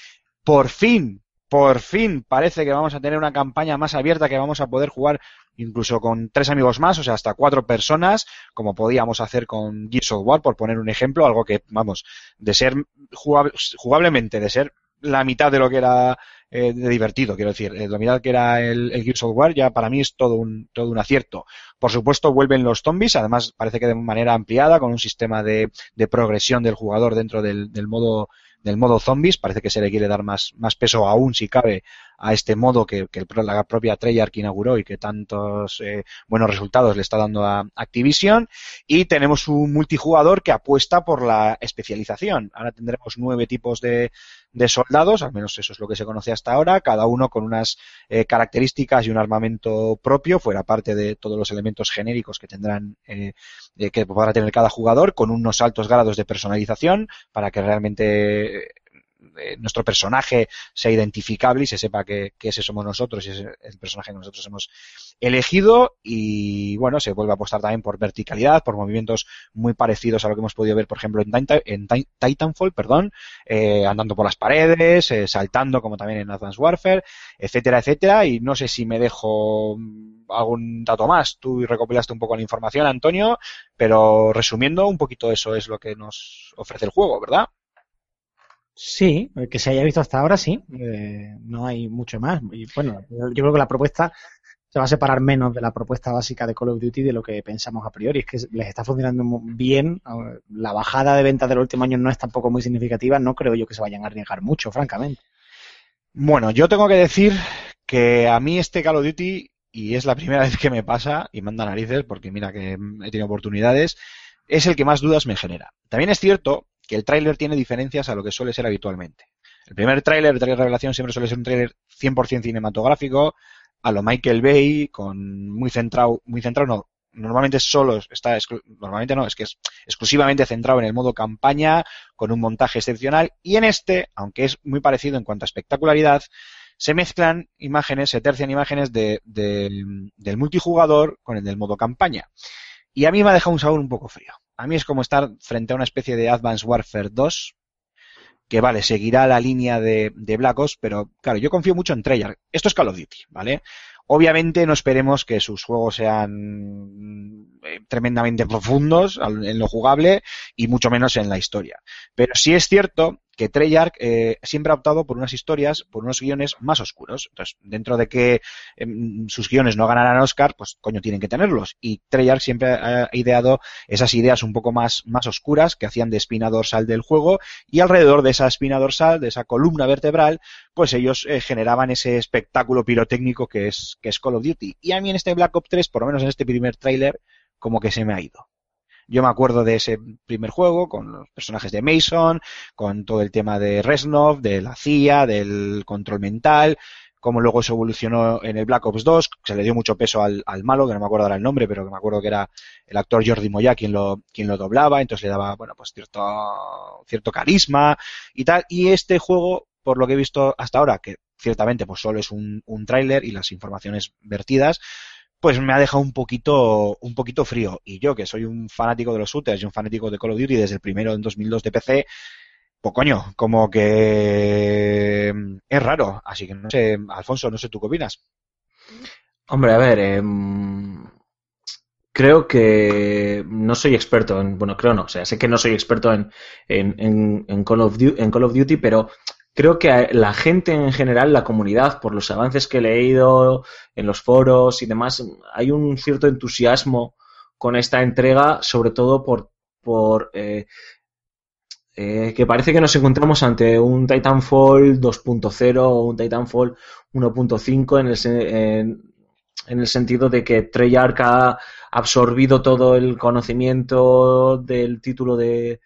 Por fin, por fin parece que vamos a tener una campaña más abierta que vamos a poder jugar incluso con tres amigos más, o sea, hasta cuatro personas, como podíamos hacer con Gears of War, por poner un ejemplo, algo que, vamos, de ser jugable, jugablemente, de ser la mitad de lo que era eh, de divertido, quiero decir, eh, la mitad que era el, Gears of War ya para mí es todo un, todo un acierto. Por supuesto vuelven los zombies, además parece que de manera ampliada, con un sistema de, de progresión del jugador dentro del, del modo del modo zombies, parece que se le quiere dar más, más peso aún si cabe a este modo que, la propia Treyarch inauguró y que tantos eh, buenos resultados le está dando a Activision. Y tenemos un multijugador que apuesta por la especialización. Ahora tendremos nueve tipos de, soldados, al menos eso es lo que se conoce hasta ahora, cada uno con unas eh, características y un armamento propio, fuera parte de todos los elementos genéricos que tendrán, eh, eh, que podrá tener cada jugador, con unos altos grados de personalización para que realmente eh, nuestro personaje sea identificable y se sepa que, que, ese somos nosotros y es el personaje que nosotros hemos elegido y bueno, se vuelve a apostar también por verticalidad, por movimientos muy parecidos a lo que hemos podido ver, por ejemplo, en, Titan, en Titanfall, perdón, eh, andando por las paredes, eh, saltando como también en Advanced Warfare, etcétera, etcétera, y no sé si me dejo algún dato más. Tú recopilaste un poco la información, Antonio, pero resumiendo, un poquito eso es lo que nos ofrece el juego, ¿verdad? Sí, que se haya visto hasta ahora, sí. Eh, no hay mucho más. Y bueno, yo creo que la propuesta se va a separar menos de la propuesta básica de Call of Duty de lo que pensamos a priori. Es que les está funcionando bien. La bajada de ventas del último año no es tampoco muy significativa. No creo yo que se vayan a arriesgar mucho, francamente. Bueno, yo tengo que decir que a mí este Call of Duty, y es la primera [LAUGHS] vez que me pasa, y manda narices, porque mira que he tenido oportunidades, es el que más dudas me genera. También es cierto que el tráiler tiene diferencias a lo que suele ser habitualmente. El primer tráiler, el tráiler revelación, siempre suele ser un tráiler 100% cinematográfico, a lo Michael Bay, con muy centrado, muy centrado, no, normalmente solo está, normalmente no, es que es exclusivamente centrado en el modo campaña, con un montaje excepcional, y en este, aunque es muy parecido en cuanto a espectacularidad, se mezclan imágenes, se tercian imágenes de, del multijugador con el del modo campaña. Y a mí me ha dejado un sabor un poco frío a mí es como estar frente a una especie de Advanced Warfare 2, que vale, seguirá la línea de, de Black Ops, pero claro, yo confío mucho en Treyarch. Esto es Call of Duty, ¿vale? Obviamente no esperemos que sus juegos sean eh, tremendamente profundos en lo jugable y mucho menos en la historia. Pero sí es cierto que Treyarch eh, siempre ha optado por unas historias, por unos guiones más oscuros. Entonces, dentro de que eh, sus guiones no ganaran Oscar, pues coño, tienen que tenerlos. Y Treyarch siempre ha ideado esas ideas un poco más, más oscuras que hacían de espina dorsal del juego y alrededor de esa espina dorsal, de esa columna vertebral, pues ellos eh, generaban ese espectáculo pirotécnico que es, que es Call of Duty. Y a mí en este Black Ops 3, por lo menos en este primer tráiler, como que se me ha ido. Yo me acuerdo de ese primer juego con los personajes de Mason, con todo el tema de Reznov, de la CIA, del control mental, cómo luego se evolucionó en el Black Ops 2, se le dio mucho peso al, al, malo, que no me acuerdo ahora el nombre, pero que me acuerdo que era el actor Jordi Moya quien lo, quien lo doblaba, entonces le daba, bueno, pues cierto, cierto carisma y tal. Y este juego, por lo que he visto hasta ahora, que ciertamente pues solo es un, un tráiler y las informaciones vertidas, pues me ha dejado un poquito, un poquito frío. Y yo, que soy un fanático de los shooters y un fanático de Call of Duty desde el primero en 2002 de PC, pues coño, como que es raro. Así que no sé, Alfonso, no sé tú qué opinas. Hombre, a ver, em, creo que no soy experto en, bueno, creo no, o sea, sé que no soy experto en, en, en- Call, of en Call of Duty, pero creo que la gente en general, la comunidad, por los avances que he leído en los foros y demás, hay un cierto entusiasmo con esta entrega, sobre todo por, por eh, eh, que parece que nos encontramos ante un Titanfall 2.0 o un Titanfall 1.5 en el, en, en el sentido de que Treyarch ha absorbido todo el conocimiento del título de,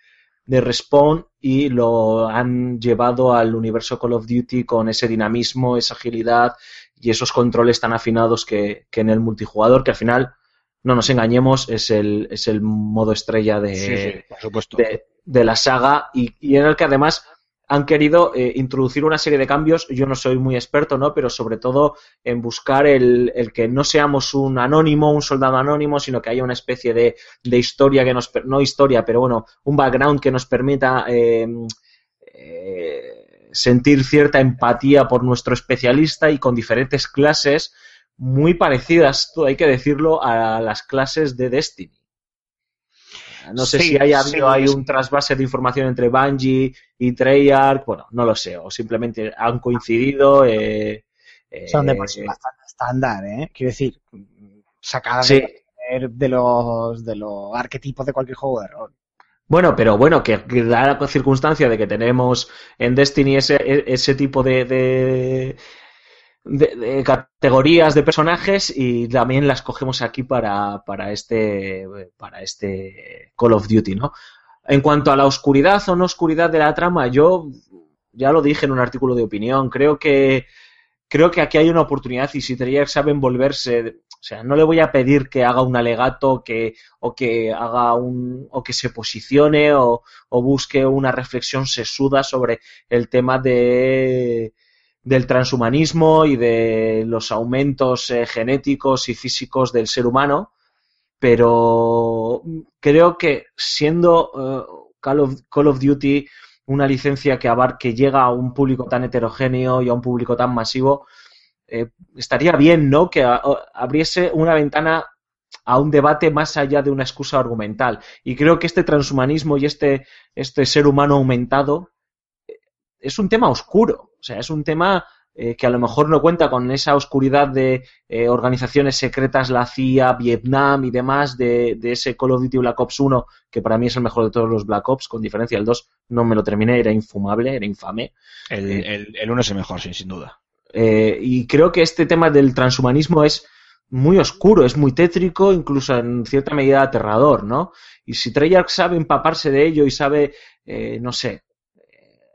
de Respawn y lo han llevado al universo Call of Duty con ese dinamismo, esa agilidad y esos controles tan afinados que, que en el multijugador, que al final, no nos engañemos, es el, es el modo estrella de, por supuesto. de, de la saga y, y en el que además han querido eh, introducir una serie de cambios. Yo no soy muy experto, ¿no? Pero sobre todo en buscar el, el que no seamos un anónimo, un soldado anónimo, sino que haya una especie de, de historia que nos, no historia, pero bueno, un background que nos permita eh, eh, sentir cierta empatía por nuestro especialista y con diferentes clases muy parecidas, hay que decirlo, a las clases de Destiny. No sé Sí, si hay sí, habido sí. un trasvase de información entre Bungie y Treyarch, bueno, no lo sé, o simplemente han coincidido. Eh, eh, Son de por sí bastante estándar, ¿eh? Quiero decir, sacadas Sí. de, los de los arquetipos de cualquier juego de rol. Bueno, pero bueno, que, da la circunstancia de que tenemos en Destiny ese, e- ese tipo de, de, de- categorías de personajes y también las cogemos aquí para, para, este, para este Call of Duty, ¿no? En cuanto a la oscuridad o no oscuridad de la trama, yo ya lo dije en un artículo de opinión, creo que creo que aquí hay una oportunidad y si Treyarch sabe envolverse, o sea, no le voy a pedir que haga un alegato que, o que haga un, o que se posicione o, o busque una reflexión sesuda sobre el tema de, del transhumanismo y de los aumentos eh, genéticos y físicos del ser humano, pero creo que siendo eh, Call, of, Duty una licencia que, abar que llega a un público tan heterogéneo y a un público tan masivo, eh, estaría bien, ¿no? Que abriese una ventana a un debate más allá de una excusa argumental. Y creo que este transhumanismo y este, este ser humano aumentado es un tema oscuro. O sea, es un tema eh, que a lo mejor no cuenta con esa oscuridad de eh, organizaciones secretas, la CIA, Vietnam y demás, de, de ese Call of Duty Black Ops 1, que para mí es el mejor de todos los Black Ops, con diferencia el 2 no me lo terminé, era infumable, era infame. El, Eh, el, el uno es el mejor, sí, sin duda. Eh, y creo que este tema del transhumanismo es muy oscuro, es muy tétrico, incluso en cierta medida aterrador, ¿no? Y si Treyarch sabe empaparse de ello y sabe, eh, no sé,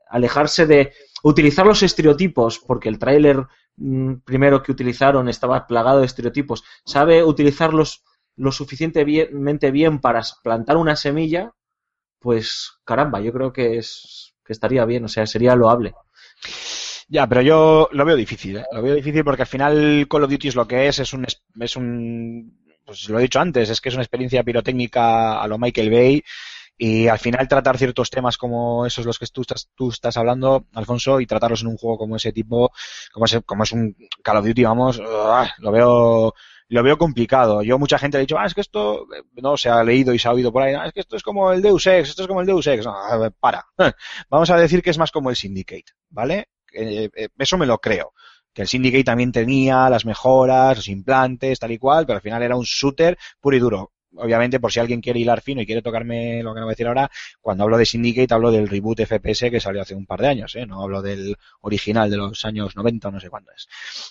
alejarse de utilizar los estereotipos, porque el tráiler mm, primero que utilizaron estaba plagado de estereotipos, sabe utilizarlos lo suficientemente bien para plantar una semilla, pues caramba, yo creo que es que estaría bien, o sea, sería loable. Ya, pero yo lo veo difícil, ¿eh? Lo veo difícil porque al final Call of Duty es lo que es, es un, es, es un, pues lo he dicho antes, es que es una experiencia pirotécnica a lo Michael Bay y al final tratar ciertos temas como esos los que tú estás, tú estás hablando, Alfonso, y tratarlos en un juego como ese tipo, como, ese, como es un Call of Duty, vamos, ¡ah! lo veo, lo veo complicado. Yo mucha gente le he dicho, ah, es que esto no se ha leído y se ha oído por ahí, "Ah, es que esto es como el Deus Ex, esto es como el Deus Ex. No, a ver, para. [LAUGHS] Vamos a decir que es más como el Syndicate, ¿vale? Eh, eh, eso me lo creo. Que el Syndicate también tenía las mejoras, los implantes, tal y cual, pero al final era un shooter puro y duro. Obviamente, por si alguien quiere hilar fino y quiere tocarme lo que no voy a decir ahora, cuando hablo de Syndicate hablo del reboot FPS que salió hace un par de años, ¿eh? No hablo del original de los años 90 o no sé cuándo es.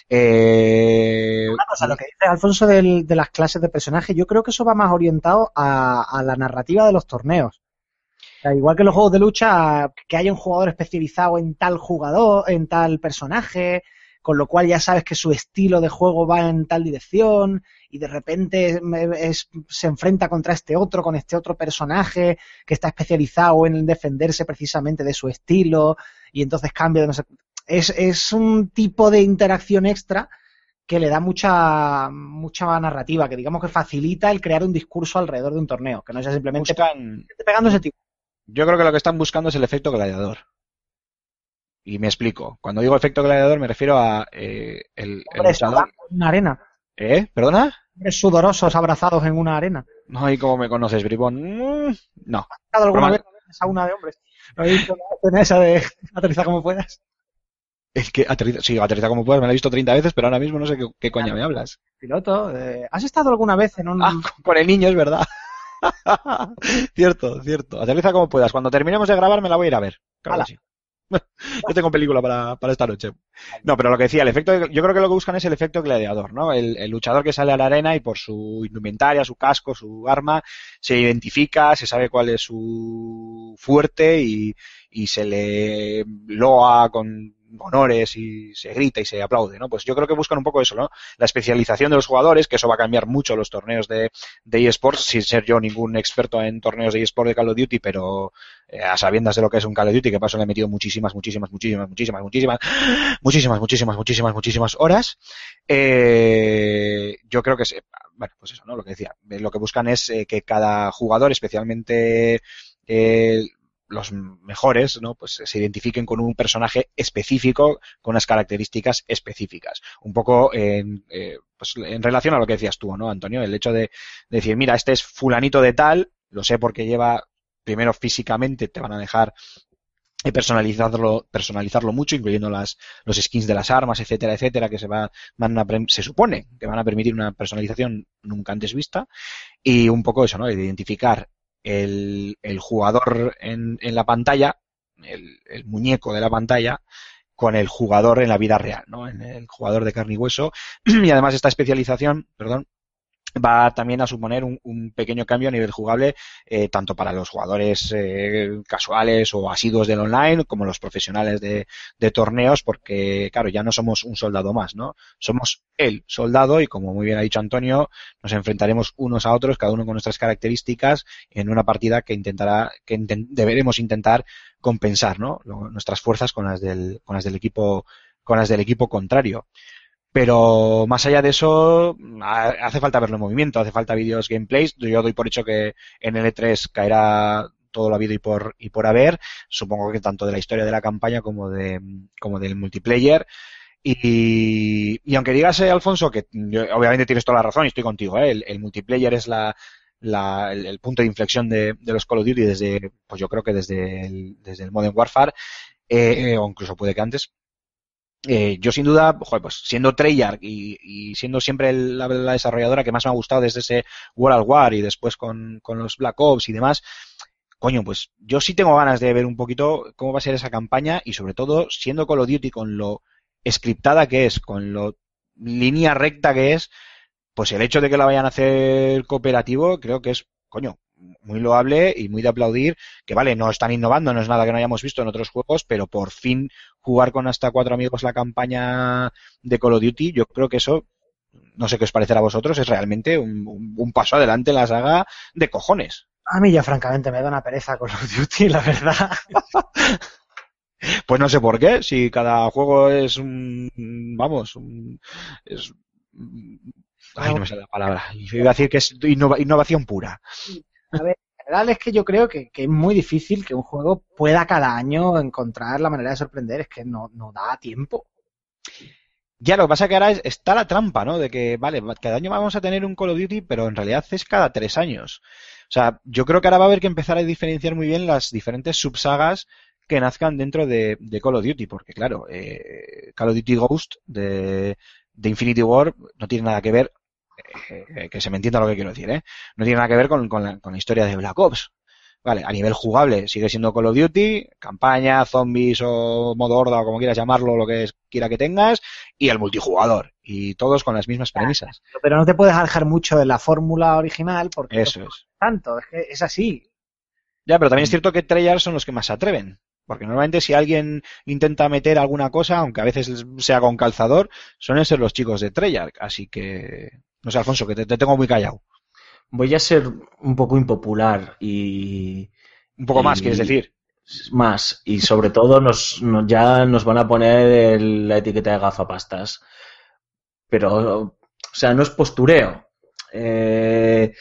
Eh, Una cosa, lo que dice Alfonso del- de las clases de personaje, yo creo que eso va más orientado a, a la narrativa de los torneos. O sea, igual que los juegos de lucha, que haya un jugador especializado en tal jugador, en tal personaje, con lo cual ya sabes que su estilo de juego va en tal dirección y de repente es- se enfrenta contra este otro, con este otro personaje que está especializado en defenderse precisamente de su estilo y entonces cambia de no sé. Es, es un tipo de interacción extra que le da mucha, mucha narrativa, que digamos que facilita el crear un discurso alrededor de un torneo, que no sea simplemente Buscan, pegando ese tipo. yo creo que lo que están buscando es el efecto gladiador. Y me explico. Cuando digo efecto gladiador me refiero a eh, el, el Hombres luchador- sudando en una arena. ¿Eh? ¿Perdona? Hombres sudorosos abrazados en una arena. No, ¿y cómo me conoces, bribón? Mm, No. ¿Has estado alguna vez en esa sauna de hombres? ¿No he visto la esa de [LAUGHS] aterriza como puedas? Es que aterriza, sí, aterriza como puedas, me la he visto 30 veces, pero ahora mismo no sé qué, qué coña me hablas. Piloto, eh, ¿has estado alguna vez en un... Ah, con- el niño, es verdad. [LAUGHS] cierto, cierto. Aterriza como puedas. Cuando terminemos de grabar me la voy a ir a ver. Claro Hala. que sí. [LAUGHS] Yo tengo película para, para esta noche. No, pero lo que decía, el efecto, yo creo que lo que buscan es el efecto gladiador, ¿no? El, el luchador que sale a la arena y por su indumentaria, su casco, su arma, se identifica, se sabe cuál es su fuerte y, y se le loa con honores y se grita y se aplaude, ¿no? Pues yo creo que buscan un poco eso, ¿no? La especialización de los jugadores, que eso va a cambiar mucho los torneos de, de eSports, sin ser yo ningún experto en torneos de eSports de Call of Duty, pero eh, a sabiendas de lo que es un Call of Duty, que paso le he metido muchísimas, muchísimas, muchísimas, muchísimas, muchísimas, muchísimas, muchísimas, muchísimas, muchísimas horas, eh, yo creo que, se, bueno, pues eso, ¿no? Lo que decía, eh, lo que buscan es eh, que cada jugador, especialmente eh, los mejores, ¿no? Pues se identifiquen con un personaje específico, con unas características específicas. Un poco en, eh, pues en relación a lo que decías tú, ¿no, Antonio? El hecho de, de decir, mira, este es fulanito de tal, lo sé porque lleva, primero físicamente te van a dejar eh, personalizarlo, personalizarlo mucho, incluyendo las, los skins de las armas, etcétera, etcétera, que se va, van a, se supone que van a permitir una personalización nunca antes vista. Y un poco eso, ¿no? De identificar el, el jugador en, en la pantalla, el, el muñeco de la pantalla, con el jugador en la vida real, ¿no? En el jugador de carne y hueso. [CLEARS THROAT] Y además esta especialización, perdón, va también a suponer un, pequeño cambio a nivel jugable, eh, tanto para los jugadores eh, casuales o asiduos del online, como los profesionales de, torneos, porque, claro, ya no somos un soldado más, ¿no? Somos el soldado y, como muy bien ha dicho Antonio, nos enfrentaremos unos a otros, cada uno con nuestras características, en una partida que intentará, que deberemos intentar compensar, ¿no? Nuestras fuerzas con las del, con las del equipo, con las del equipo contrario. Pero más allá de eso, ha- hace falta verlo en movimiento, hace falta vídeos, gameplays. Yo doy por hecho que en el E3 caerá todo lo habido y por, y por haber. Supongo que tanto de la historia de la campaña como de, como del multiplayer. Y, y aunque digas, eh, Alfonso, que obviamente tienes toda la razón y estoy contigo, ¿eh? el, multiplayer es la, la- el, el punto de inflexión de, de los Call of Duty desde, pues yo creo que desde el, desde el Modern Warfare, eh, eh, o incluso puede que antes. Eh, yo sin duda, joder, pues siendo Treyarch y, y siendo siempre la desarrolladora que más me ha gustado desde ese World at War y después con, con los Black Ops y demás, coño, pues yo sí tengo ganas de ver un poquito cómo va a ser esa campaña y sobre todo siendo Call of Duty con lo scriptada que es, con lo línea recta que es, pues el hecho de que la vayan a hacer cooperativo creo que es, coño, muy loable y muy de aplaudir, que vale, no están innovando, no es nada que no hayamos visto en otros juegos, pero por fin jugar con hasta cuatro amigos la campaña de Call of Duty, yo creo que eso, no sé qué os parecerá a vosotros, es realmente un, un- un paso adelante en la saga de cojones. A mí ya francamente me da una pereza con of Duty, la verdad. [LAUGHS] Pues no sé por qué, si cada juego es un, vamos, un, es, ay, no me sale la palabra. Iba a decir que es innova- innovación pura. A ver, en general es que yo creo que, es muy difícil que un juego pueda cada año encontrar la manera de sorprender, es que no, no da tiempo. Ya, lo que pasa que ahora es- está la trampa, ¿no? De que, vale, cada año vamos a tener un Call of Duty, pero en realidad es cada tres años. O sea, yo creo que ahora va a haber que empezar a diferenciar muy bien las diferentes subsagas que nazcan dentro de, de Call of Duty, porque claro, eh, Call of Duty Ghost de, de Infinity War no tiene nada que ver, eh, que se me entienda lo que quiero decir, ¿eh? No tiene nada que ver con, con la, con la historia de Black Ops. Vale, a nivel jugable sigue siendo Call of Duty, campaña, zombies o modo horda o como quieras llamarlo, lo que quiera que tengas, y el multijugador. Y todos con las mismas premisas. Pero no te puedes alejar mucho de la fórmula original porque Eso no es. tanto, es que es así. Ya, pero también es cierto que Treyarch son los que más se atreven. Porque normalmente si alguien intenta meter alguna cosa, aunque a veces sea con calzador, suelen ser los chicos de Treyarch. Así que, no sé, Alfonso, que te, te tengo muy callado. Voy a ser un poco impopular y Un poco más, quieres decir. más. Y sobre todo nos, nos- ya nos van a poner el- la etiqueta de gafapastas. pero, o sea, no es postureo. Eh,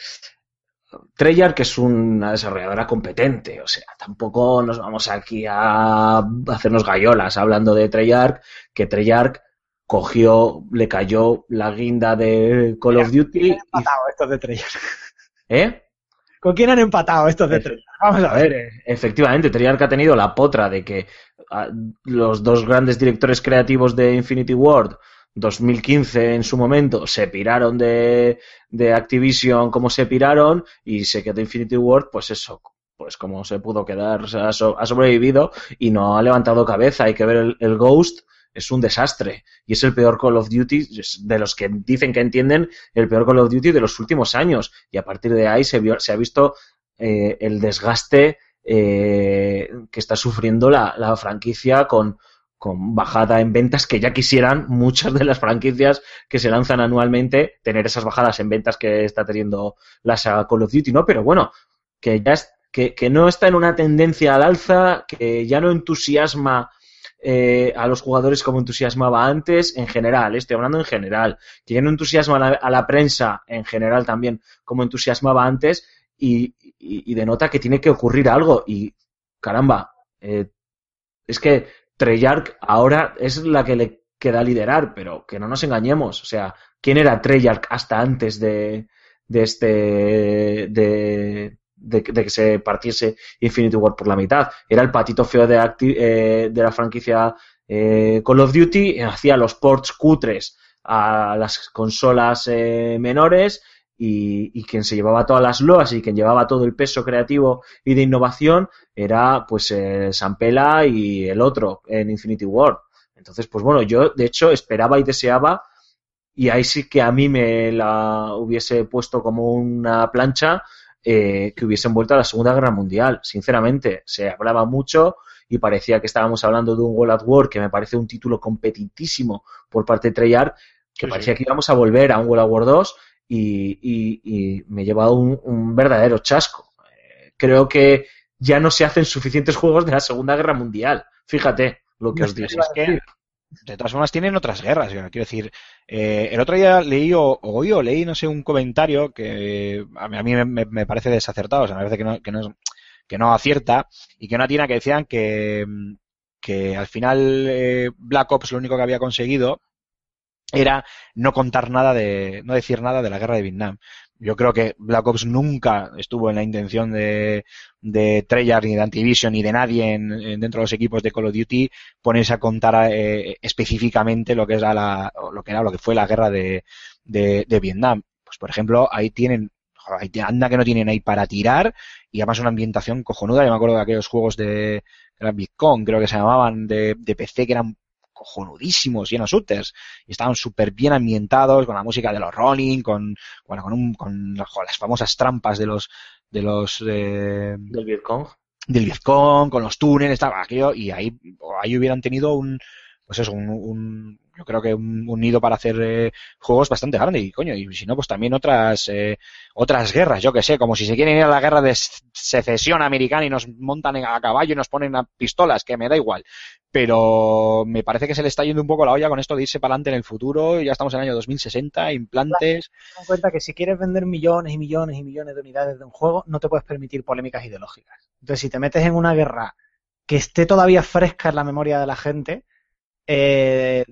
Treyarch es una desarrolladora competente, o sea, tampoco nos vamos aquí a hacernos gallolas hablando de Treyarch, que Treyarch cogió, le cayó la guinda de Call of Duty. y- empatado estos de Treyarch? ¿Eh? ¿Con quién han empatado estos de Treyarch? Vamos a ver. efectivamente, Treyarch ha tenido la potra de que ah, los dos grandes directores creativos de Infinity Ward 2015 en su momento se piraron de, de Activision como se piraron y se quedó Infinity Ward, pues eso, pues como se pudo quedar, o sea, ha so- ha sobrevivido y no ha levantado cabeza. Hay que ver el, el Ghost, es un desastre y es el peor Call of Duty de los que dicen que entienden el peor Call of Duty de los últimos años y a partir de ahí se, vio- se ha visto eh, el desgaste eh, que está sufriendo la, franquicia con, con bajada en ventas que ya quisieran [LAUGHS] muchas de las franquicias que se lanzan anualmente tener esas bajadas en ventas que está teniendo la Call of Duty, ¿no? Pero bueno, que ya es, que no está en una tendencia al alza, que ya no entusiasma eh, a los jugadores como entusiasmaba antes, en general, eh, estoy hablando en general, que ya no a la, prensa en general también como entusiasmaba antes y denota que tiene que ocurrir algo y caramba, eh, es que Treyarch ahora es la que le queda liderar, pero que no nos engañemos, o sea, ¿quién era Treyarch hasta antes de, de este de, de, que se partiese Infinity War por la mitad? Era el patito feo de, Acti- eh, de la franquicia eh, Call of Duty, hacía los ports cutres a las consolas eh, menores y, y quien se llevaba todas las loas y quien llevaba todo el peso creativo y de innovación era pues eh, Sampela y el otro en Infinity War. Entonces, pues bueno, yo de hecho esperaba y deseaba y ahí sí que a mí me la hubiese puesto como una plancha eh, que hubiesen vuelto a la Segunda Guerra Mundial. Sinceramente, se hablaba mucho y parecía que estábamos hablando de un World at War que me parece un título competitísimo por parte de Treyarch, que Sí, parecía que íbamos a volver a un World at War 2 y, y- y me he llevado un, un verdadero chasco. Eh, creo que ya no se hacen suficientes juegos de la Segunda Guerra Mundial. Fíjate lo que os digo. Es que, de todas formas, tienen otras guerras. Quiero decir, eh, el otro día leí o, oí o leí, no sé, un comentario que a mí, a mí me, me parece desacertado, o sea, me parece que no, que no, que no acierta y que no atina que decían que, que al final eh, Black Ops lo único que había conseguido era no contar nada de, no decir nada de la guerra de Vietnam. Yo creo que Black Ops nunca estuvo en la intención de, de Treyarch ni de Activision ni de nadie en- en- dentro de los equipos de Call of Duty ponerse a contar eh, específicamente lo que era la, lo que era lo que fue la guerra de, de, de Vietnam. Pues por ejemplo, ahí tienen, anda que no tienen ahí para tirar y además una ambientación cojonuda. Yo me acuerdo de aquellos juegos de, era Bitcoin, creo que se llamaban, de, de PC que eran cojonudísimos, llenos shooters, y estaban súper bien ambientados, con la música de los Rolling, con, bueno, con, un, con las famosas trampas de los, de los, eh, Del Vietcong. del Vietcong, con los túneles, estaba aquello, y ahí, ahí hubieran tenido un, pues eso, un, un- yo creo que un, nido para hacer eh, juegos bastante grande, y coño, y si no, pues también otras, eh, otras guerras, yo que sé, como si se quieren ir a la guerra de secesión americana y nos montan a caballo y nos ponen a pistolas, que me da igual. Pero me parece que se le está yendo un poco la olla con esto de irse para adelante en el futuro, ya estamos en el año 2060, implantes, Ten en cuenta que si quieres vender millones y millones y millones de unidades de un juego, no te puedes permitir polémicas ideológicas. Entonces, si te metes en una guerra que esté todavía fresca en la memoria de la gente, eh,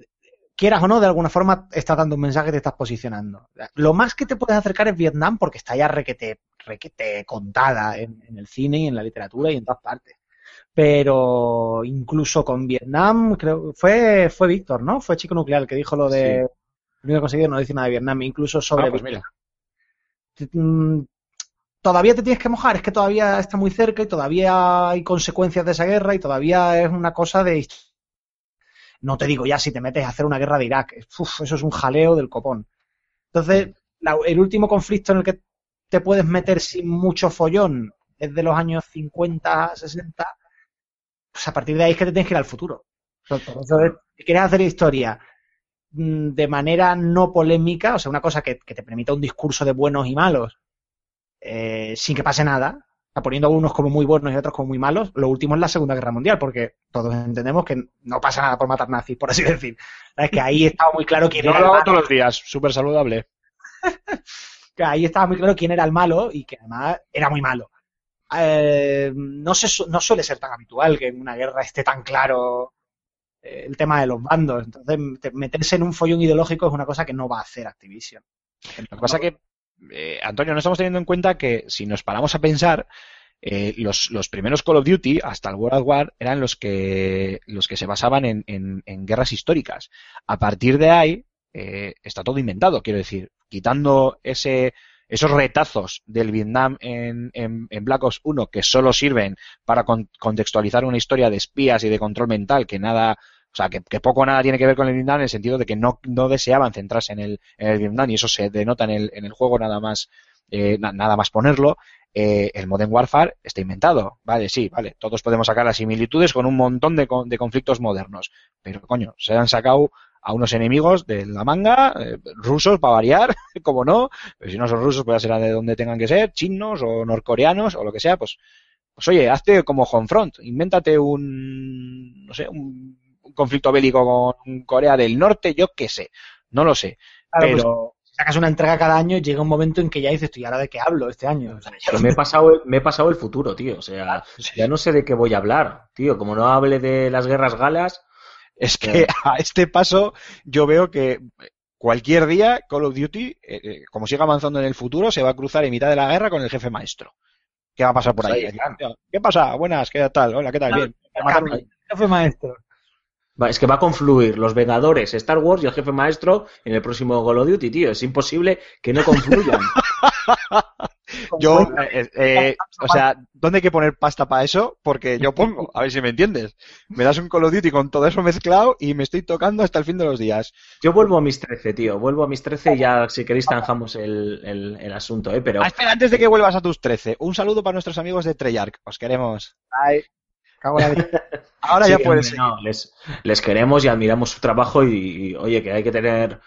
quieras o no, de alguna forma estás dando un mensaje, te estás posicionando. Lo más que te puedes acercar es Vietnam porque está ya requete, requete contada en, en el cine y en la literatura y en todas partes. Pero incluso con Vietnam, creo fue fue Víctor, ¿no? Fue Chico Nuclear el que dijo lo de único que conseguido no dice nada de Vietnam, incluso sobre Ah, pues mira. Mm, todavía te tienes que mojar, es que todavía está muy cerca y todavía hay consecuencias de esa guerra y todavía es una cosa de... No te digo ya si te metes a hacer una guerra de Irak, uf, eso es un jaleo del copón. Entonces, la- el último conflicto en el que te puedes meter sin mucho follón es de los años 50, 60, pues a partir de ahí es que te tienes que ir al futuro. Por eso es- si quieres hacer historia mm, de manera no polémica, o sea, una cosa que, que te permita un discurso de buenos y malos, eh, sin que pase nada, poniendo a unos como muy buenos y otros como muy malos, lo último es la Segunda Guerra Mundial, porque todos entendemos que no pasa nada por matar nazis, por así [LAUGHS] decir. Es que ahí estaba muy claro quién Yo era lo el hago malo. todos los días, súper saludable. [LAUGHS] que ahí estaba muy claro quién era el malo y que además era muy malo. Eh, no, se, no suele ser tan habitual que en una guerra esté tan claro eh, el tema de los bandos. Entonces, te- meterse en un follón ideológico es una cosa que no va a hacer Activision. Lo que pasa que, eh, Antonio, no estamos teniendo en cuenta que si nos paramos a pensar, eh, los, primeros Call of Duty, hasta el World War, eran los que, los que se basaban en, guerras históricas. A partir de ahí, eh, está todo inventado, quiero decir, quitando ese, esos retazos del Vietnam en, en- Black Ops 1 que solo sirven para con- contextualizar una historia de espías y de control mental que nada, o sea, que, poco nada tiene que ver con el Vietnam en el sentido de que no, no deseaban centrarse en el, en el Vietnam y eso se denota en el, en el juego nada más, eh, na- nada más ponerlo. Eh, el Modern Warfare está inventado, vale, sí, vale, todos podemos sacar las similitudes con un montón de, de conflictos modernos, pero coño, se han sacado a unos enemigos de la manga, eh, rusos para variar, [LAUGHS] como no, pero si no son rusos, pues ya será de donde tengan que ser, chinos o norcoreanos o lo que sea, pues, pues oye, hazte como Homefront, invéntate un, no sé, un, un conflicto bélico con Corea del Norte, yo qué sé, no lo sé, Claro, pues, pero sacas una entrega cada año, llega un momento en que ya dices, tú, ¿y ahora de qué hablo este año? O sea, ya Pero me he pasado, el- me he pasado el futuro, tío. O sea, ya no sé de qué voy a hablar, tío. Como no hable de las guerras galas, Es que a este paso yo veo que cualquier día Call of Duty, eh, eh, como siga avanzando en el futuro, se va a cruzar en mitad de la guerra con el jefe maestro. ¿Qué va a pasar por Pues ahí? ahí. ¿Qué pasa? Buenas, ¿qué tal? Hola, ¿qué tal? Bien. Jefe maestro. Es que va a confluir los Vengadores, Star Wars y el jefe maestro en el próximo Call of Duty, tío. Es imposible que no confluyan. [LAUGHS] Yo, eh, eh, o sea, ¿dónde hay que poner pasta para eso? Porque yo pongo, a ver si me entiendes. Me das un Call of Duty con todo eso mezclado y me estoy tocando hasta el fin de los días. Yo vuelvo a mis 13, tío. Vuelvo a mis 13 y ya, si queréis, zanjamos el, el- el asunto, ¿eh? Pero Ah, espera, antes de que vuelvas a tus 13, un saludo para nuestros amigos de Treyarch. Os queremos. Ay, cago la. Ahora Sí, ya puedes hombre, no, les, les queremos y admiramos su trabajo y, y, oye, que hay que tener,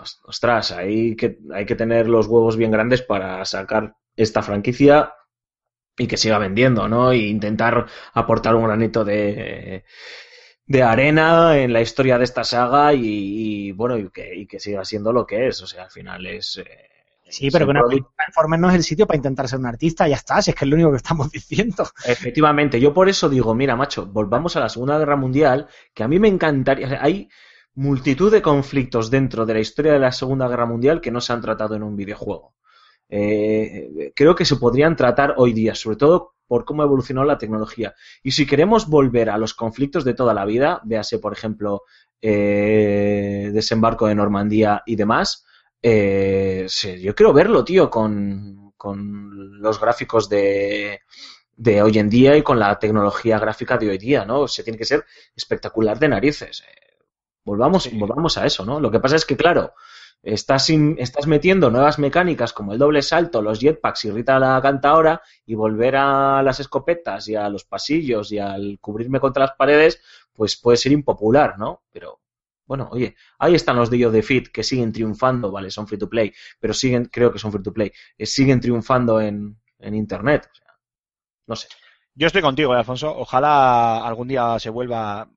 os- ostras, hay que, hay que tener los huevos bien grandes para sacar esta franquicia y que siga vendiendo, ¿no? E intentar aportar un granito de, de arena en la historia de esta saga y, y, bueno, y que, y que siga siendo lo que es. O sea, al final es... eh, Sí, pero que una Transformers no es el sitio para intentar ser un artista, ya está, si es que es lo único que estamos [LAUGHS] diciendo. Efectivamente, yo por eso digo, mira, macho, volvamos a la Segunda Guerra Mundial, que a mí me encantaría. o sea, hay multitud de conflictos dentro de la historia de la Segunda Guerra Mundial que no se han tratado en un videojuego. Eh, creo que se podrían tratar hoy día, sobre todo por cómo evolucionó la tecnología. Y si queremos volver a los conflictos de toda la vida, véase, por ejemplo, eh, desembarco de Normandía y demás, eh, sí, yo quiero verlo, tío, con, con los gráficos de, de hoy en día y con la tecnología gráfica de hoy día, ¿no? O sea, tiene que ser espectacular de narices. Eh, Volvamos, volvamos a eso, ¿no? Lo que pasa es que, claro, estás, in- estás metiendo nuevas mecánicas como el doble salto, los jetpacks y Rita la canta ahora, y volver a las escopetas y a los pasillos y al cubrirme contra las paredes, pues puede ser impopular, ¿no? Pero, bueno, oye, ahí están los de de Fit que siguen triunfando, vale, son free to play, pero siguen, creo que son free to play, eh, siguen triunfando en, en internet. O sea, no sé. Yo estoy contigo, eh, Alfonso. Ojalá algún día se vuelva.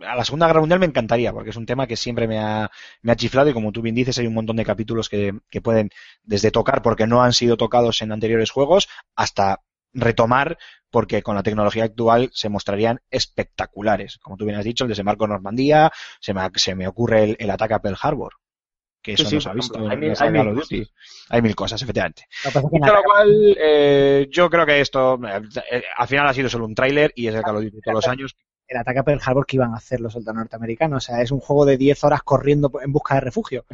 A la Segunda Guerra Mundial me encantaría, porque es un tema que siempre me ha, me ha chiflado y como tú bien dices, hay un montón de capítulos que, que pueden desde tocar porque no han sido tocados en anteriores juegos hasta retomar porque con la tecnología actual se mostrarían espectaculares. Como tú bien has dicho, el desembarco en Normandía, se me, se me ocurre el, el ataque a Pearl Harbor, que eso sí, no se ha visto hay mil- hay. Hay cosas, efectivamente. Lo cual, eh, yo creo que esto eh, al final ha sido solo un tráiler y es el Call of Duty todos los años. El ataque a Pearl Harbor que iban a hacer los soldados norteamericanos. O sea, es un juego de 10 horas corriendo en busca de refugio.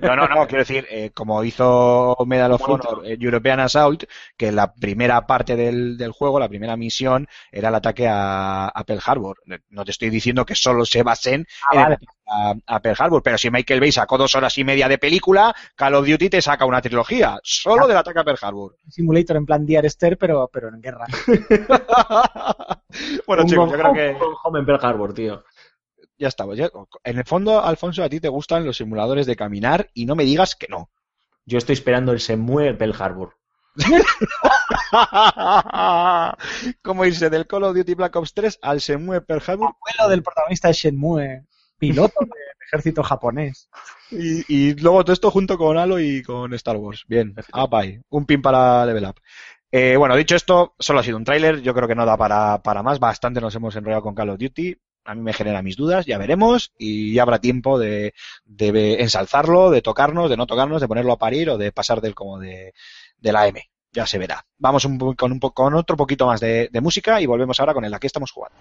No, no, no, quiero decir, eh, como hizo Medal of. Honor eh, European Assault, que la primera parte del, del juego, la primera misión, era el ataque a, a Pearl Harbor. No te estoy diciendo que solo se basen Ah, en el vale. ataque a, a Pearl Harbor, pero si Michael Bay sacó dos horas y media de película, Call of Duty te saca una trilogía, solo del ataque a Pearl Harbor. Simulator en plan Dear Esther, pero, pero en guerra. [LAUGHS] bueno, Un chicos, yo creo que Home en Pearl Harbor, tío. ya estamos. Ya- En el fondo, Alfonso, a ti te gustan los simuladores de caminar y no me digas que no. Yo estoy esperando el Semue Pearl Harbor. [LAUGHS] Como irse del Call of Duty Black Ops 3 al Shenmue Pearl Harbor Abuelo del protagonista de Shenmue, piloto del ejército japonés. y, y luego todo esto junto con Halo y con Star Wars. Bien, up ahí. Un pin para Level Up. Eh, bueno, dicho esto, solo ha sido un tráiler. Yo creo que no da para, para más. Bastante nos hemos enrollado con Call of Duty. A mí me genera mis dudas, ya veremos. Y ya habrá tiempo de, de ensalzarlo, de tocarnos, de no tocarnos, de ponerlo a parir o de pasar del como de, de la M. Ya se verá. Vamos un, con, un po- con otro poquito más de, de música y volvemos ahora con el a qué estamos jugando.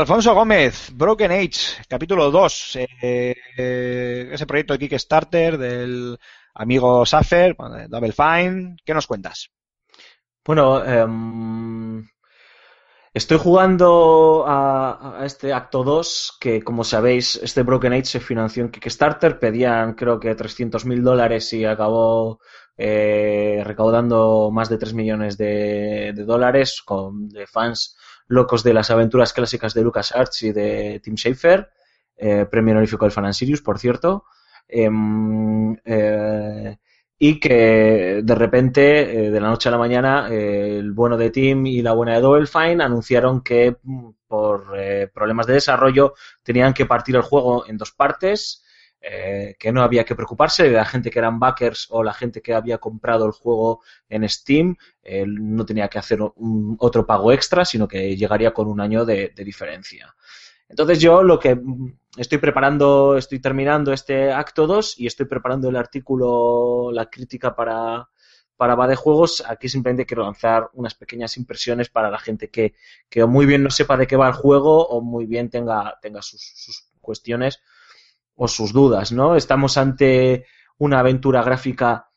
Alfonso Gómez, Broken Age, capítulo 2, eh, ese proyecto de Kickstarter del amigo Safer, Double Fine, ¿qué nos cuentas? Bueno, em, estoy jugando a, a este acto 2, que como sabéis, este Broken Age se financió en Kickstarter, pedían creo que 300 mil dólares y acabó eh, recaudando más de 3 millones de, de dólares con, de fans locos de las aventuras clásicas de LucasArts y de Tim Schafer, eh, premio honorífico del Fan Sirius, por cierto. Em, eh, y que de repente, eh, de la noche a la mañana, el bueno de Tim y la buena de Double Fine anunciaron que mm, por problemas de desarrollo tenían que partir el juego en dos partes, eh, que no había que preocuparse de la gente que eran backers o la gente que había comprado el juego en Steam, eh, no tenía que hacer otro pago extra, sino que llegaría con un año de, diferencia. Entonces yo lo que estoy preparando, estoy terminando este acto 2 y estoy preparando el artículo, la crítica para, para Va de Juegos. Aquí simplemente quiero lanzar unas pequeñas impresiones para la gente que, que muy bien no sepa de qué va el juego o muy bien tenga, tenga sus cuestiones o sus dudas, ¿no? Estamos ante una aventura gráfica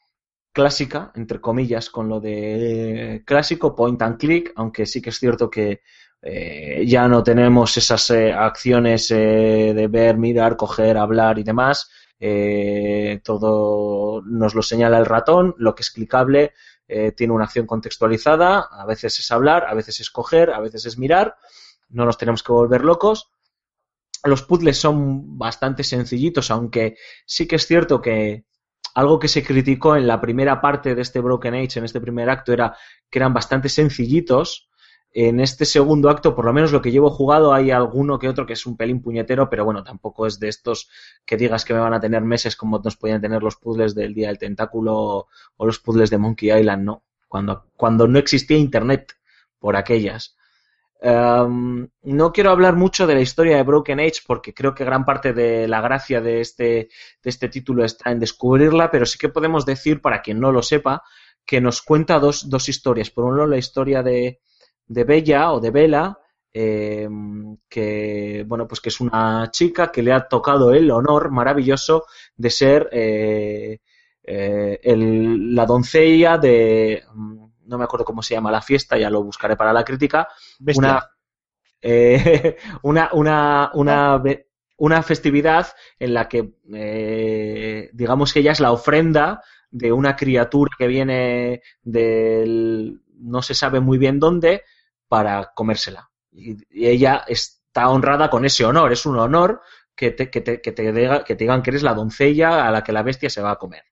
clásica, entre comillas, con lo de clásico, point and click, aunque sí que es cierto que eh, ya no tenemos esas eh, acciones eh, de ver, mirar, coger, hablar y demás. Eh, todo nos lo señala el ratón, lo que es clicable eh, tiene una acción contextualizada, a veces es hablar, a veces es coger, a veces es mirar, no nos tenemos que volver locos. Los puzzles son bastante sencillitos, aunque sí que es cierto que algo que se criticó en la primera parte de este Broken Age, en este primer acto, era que eran bastante sencillitos. En este segundo acto, por lo menos lo que llevo jugado, hay alguno que otro que es un pelín puñetero, pero bueno, tampoco es de estos que digas que me van a tener meses como nos podían tener los puzzles del Día del Tentáculo o los puzzles de Monkey Island, ¿no? Cuando, cuando no existía Internet por aquellas. Um, no quiero hablar mucho de la historia de Broken Age porque creo que gran parte de la gracia de este, de este título está en descubrirla, pero sí que podemos decir, para quien no lo sepa, que nos cuenta dos, dos historias. Por un lado, la historia de, de Bella o de Bella, eh, que bueno, pues que es una chica que le ha tocado el honor maravilloso de ser eh, eh, el- la doncella de no me acuerdo cómo se llama la fiesta, ya lo buscaré para la crítica, Bestia. una, eh, [LAUGHS] una, una, una, ve- una festividad en la que, eh, digamos que ella es la ofrenda de una criatura que viene del, no se sabe muy bien dónde, para comérsela. Y, y ella está honrada con ese honor, es un honor que te, que, te, que, te diga- que te digan que eres la doncella a la que la bestia se va a comer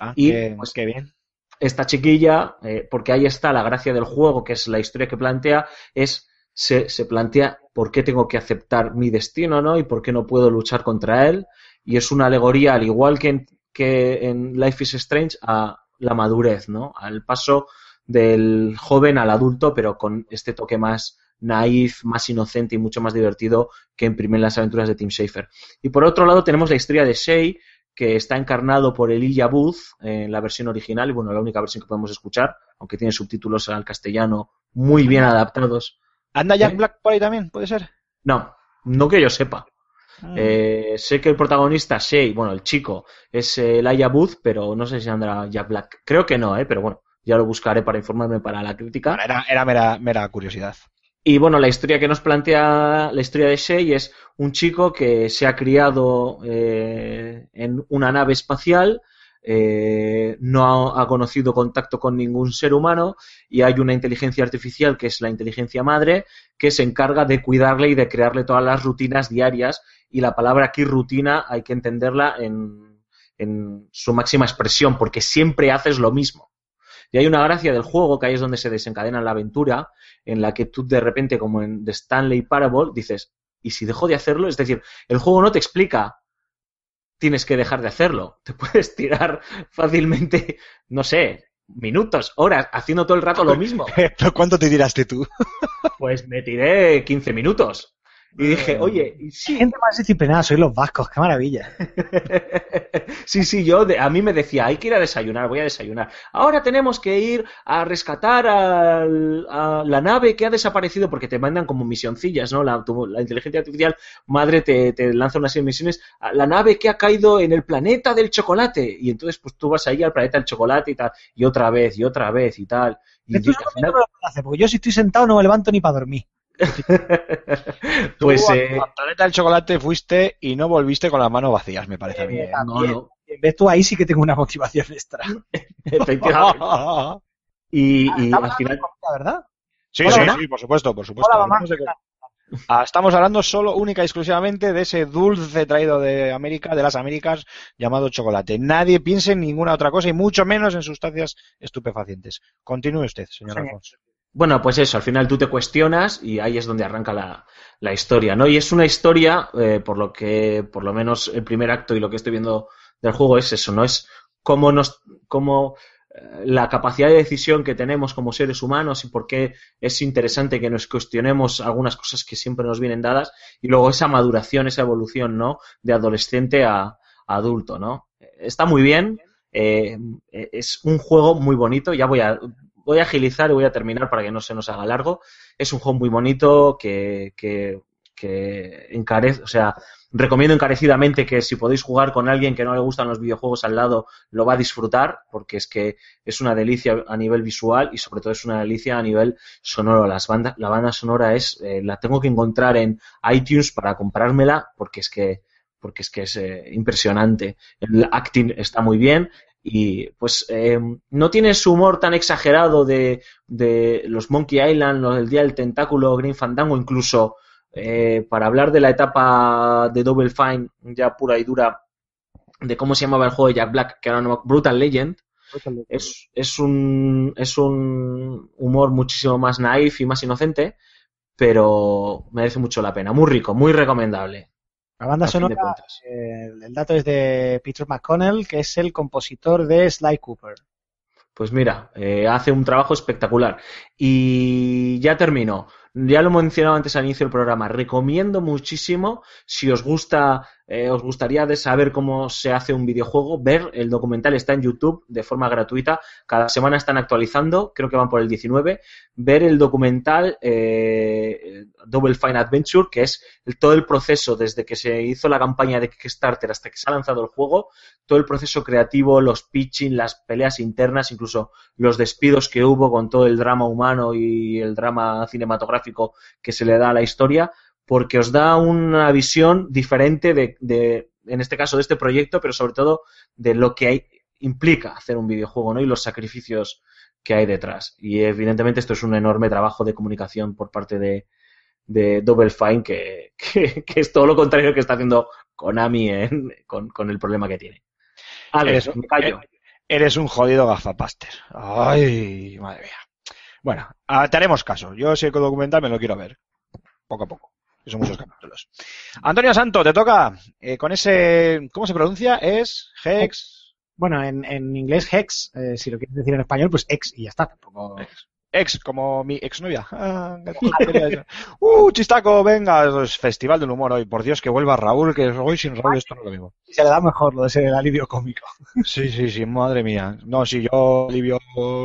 Ah, y, qué, pues, qué bien. Esta chiquilla, eh, porque ahí está la gracia del juego, que es la historia que plantea, es se, se plantea por qué tengo que aceptar mi destino, ¿no? Y por qué no puedo luchar contra él. Y es una alegoría, al igual que en, que en Life is Strange, a la madurez, ¿no? Al paso del joven al adulto, pero con este toque más naif, más inocente y mucho más divertido que en primer las aventuras de Tim Schafer. Y por otro lado tenemos la historia de Shay, que está encarnado por Elijah Booth en la versión original, y bueno, la única versión que podemos escuchar, aunque tiene subtítulos al castellano muy bien adaptados. ¿Anda Jack ¿Eh? Black por ahí también? ¿Puede ser? No, no que yo sepa. Ah. Eh, sé que el protagonista, Shay, bueno, el chico, es eh, Elijah Booth, pero no sé si andará Jack Black. Creo que no, ¿eh? pero bueno, ya lo buscaré para informarme para la crítica. Bueno, era, era mera, mera curiosidad. Y bueno, la historia que nos plantea la historia de Shay es un chico que se ha criado eh, en una nave espacial, eh, no ha, ha conocido contacto con ningún ser humano y hay una inteligencia artificial que es la inteligencia madre que se encarga de cuidarle y de crearle todas las rutinas diarias y la palabra aquí rutina hay que entenderla en, en su máxima expresión porque siempre haces lo mismo. Y hay una gracia del juego, que ahí es donde se desencadena la aventura, en la que tú de repente, como en The Stanley Parable, dices, ¿y si dejo de hacerlo? Es decir, el juego no te explica, tienes que dejar de hacerlo. [LAUGHS] Te puedes tirar fácilmente, no sé, minutos, horas, haciendo todo el rato lo [LAUGHS] mismo. ¿Pero cuánto te tiraste tú? Pues me tiré 15 minutos. Y dije, oye, ¿y si Gente más disciplinada, sois los vascos, qué maravilla. [LAUGHS] sí, sí, yo de- a mí me decía, hay que ir a desayunar, voy a desayunar. Ahora tenemos que ir a rescatar a la nave que ha desaparecido porque te mandan como misioncillas, ¿no? La, tu- la inteligencia artificial madre te, te lanza una serie de misiones. a La nave que ha caído en el planeta del chocolate. Y entonces pues tú vas ahí al planeta del chocolate y tal, y otra vez, y otra vez y tal. Y final, no hacer, porque yo si estoy sentado no me levanto ni para dormir. [LAUGHS] pues Tú a- eh, a Planeta del Chocolate fuiste y no volviste con las manos vacías, me parece a mí. eh, ¿eh? no, no, Ves tú ahí sí que tengo una motivación extra. [LAUGHS] [LAUGHS] efectivamente. Y, y Estamos al final, comida, ¿verdad? Sí, Hola, sí, sí, por supuesto, por supuesto. Hola, mamá. Ah, estamos hablando solo, única y exclusivamente de ese dulce traído de América, de las Américas, llamado chocolate. Nadie piense en ninguna otra cosa y mucho menos en sustancias estupefacientes. Continúe usted, señor Señor. Alfonso. Bueno, pues eso, al final tú te cuestionas y ahí es donde arranca la, la historia, ¿no? Y es una historia, eh, por lo que, por lo menos el primer acto y lo que estoy viendo del juego es eso, ¿no? Es cómo nos, cómo eh, la capacidad de decisión que tenemos como seres humanos y por qué es interesante que nos cuestionemos algunas cosas que siempre nos vienen dadas y luego esa maduración, esa evolución, ¿no? De adolescente a, adulto, ¿no? Está muy bien, eh, es un juego muy bonito, ya voy a, voy a agilizar y voy a terminar para que no se nos haga largo. Es un juego muy bonito que, que, que encarece, o sea, recomiendo encarecidamente que si podéis jugar con alguien que no le gustan los videojuegos al lado, lo va a disfrutar, porque es que es una delicia a nivel visual y sobre todo es una delicia a nivel sonoro. Las bandas, la banda sonora es, eh, la tengo que encontrar en iTunes para comprármela, porque es que, porque es que es eh, impresionante. El acting está muy bien y pues eh, no tiene su humor tan exagerado de, de los Monkey Island, los del Día del Tentáculo, Green Fandango, incluso eh, para hablar de la etapa de Double Fine ya pura y dura de cómo se llamaba el juego de Jack Black, que era no- Brutal Legend, Es, es, un, es un humor muchísimo más naif y más inocente, pero merece mucho la pena. Muy rico, muy recomendable. La banda sonora, eh, el dato es de Peter McConnell, que es el compositor de Sly Cooper. Pues mira, eh, hace un trabajo espectacular. Y ya termino. Ya lo he mencionado antes al inicio del programa. Recomiendo muchísimo, si os gusta, eh, os gustaría de saber cómo se hace un videojuego, ver el documental está en YouTube de forma gratuita. Cada semana están actualizando, creo que van por el 19. Ver el documental eh, Double Fine Adventure, que es todo el proceso desde que se hizo la campaña de Kickstarter hasta que se ha lanzado el juego, todo el proceso creativo, los pitching, las peleas internas, incluso los despidos que hubo con todo el drama humano y el drama cinematográfico que se le da a la historia, porque os da una visión diferente de, de, en este caso, de este proyecto, pero sobre todo de lo que hay, implica hacer un videojuego, ¿no? Y los sacrificios que hay detrás. Y evidentemente esto es un enorme trabajo de comunicación por parte de, de Double Fine, que, [LAUGHS] que, que es todo lo contrario que está haciendo Konami en- con, con el problema que tiene. Alex, Eres- me callo. Eres un jodido gafapaster. Ay, madre mía. Bueno, ah, te haremos caso. Yo ese documental me lo quiero ver. Poco a poco. Que Son muchos capítulos. Antonio Santo, te toca eh, con ese. ¿Cómo se pronuncia? Es Hex. Bueno, en, en inglés Hex, eh, si lo quieres decir en español, pues ex y ya está. Tampoco... Ex, como mi exnovia. Ah, [LAUGHS] uh, chistaco, venga. Es festival del humor hoy. Por Dios, que vuelva Raúl, que hoy sin Raúl esto no es lo mismo. Se le da mejor lo de ese alivio cómico. Sí, sí, sí, madre mía. No, sí, yo alivio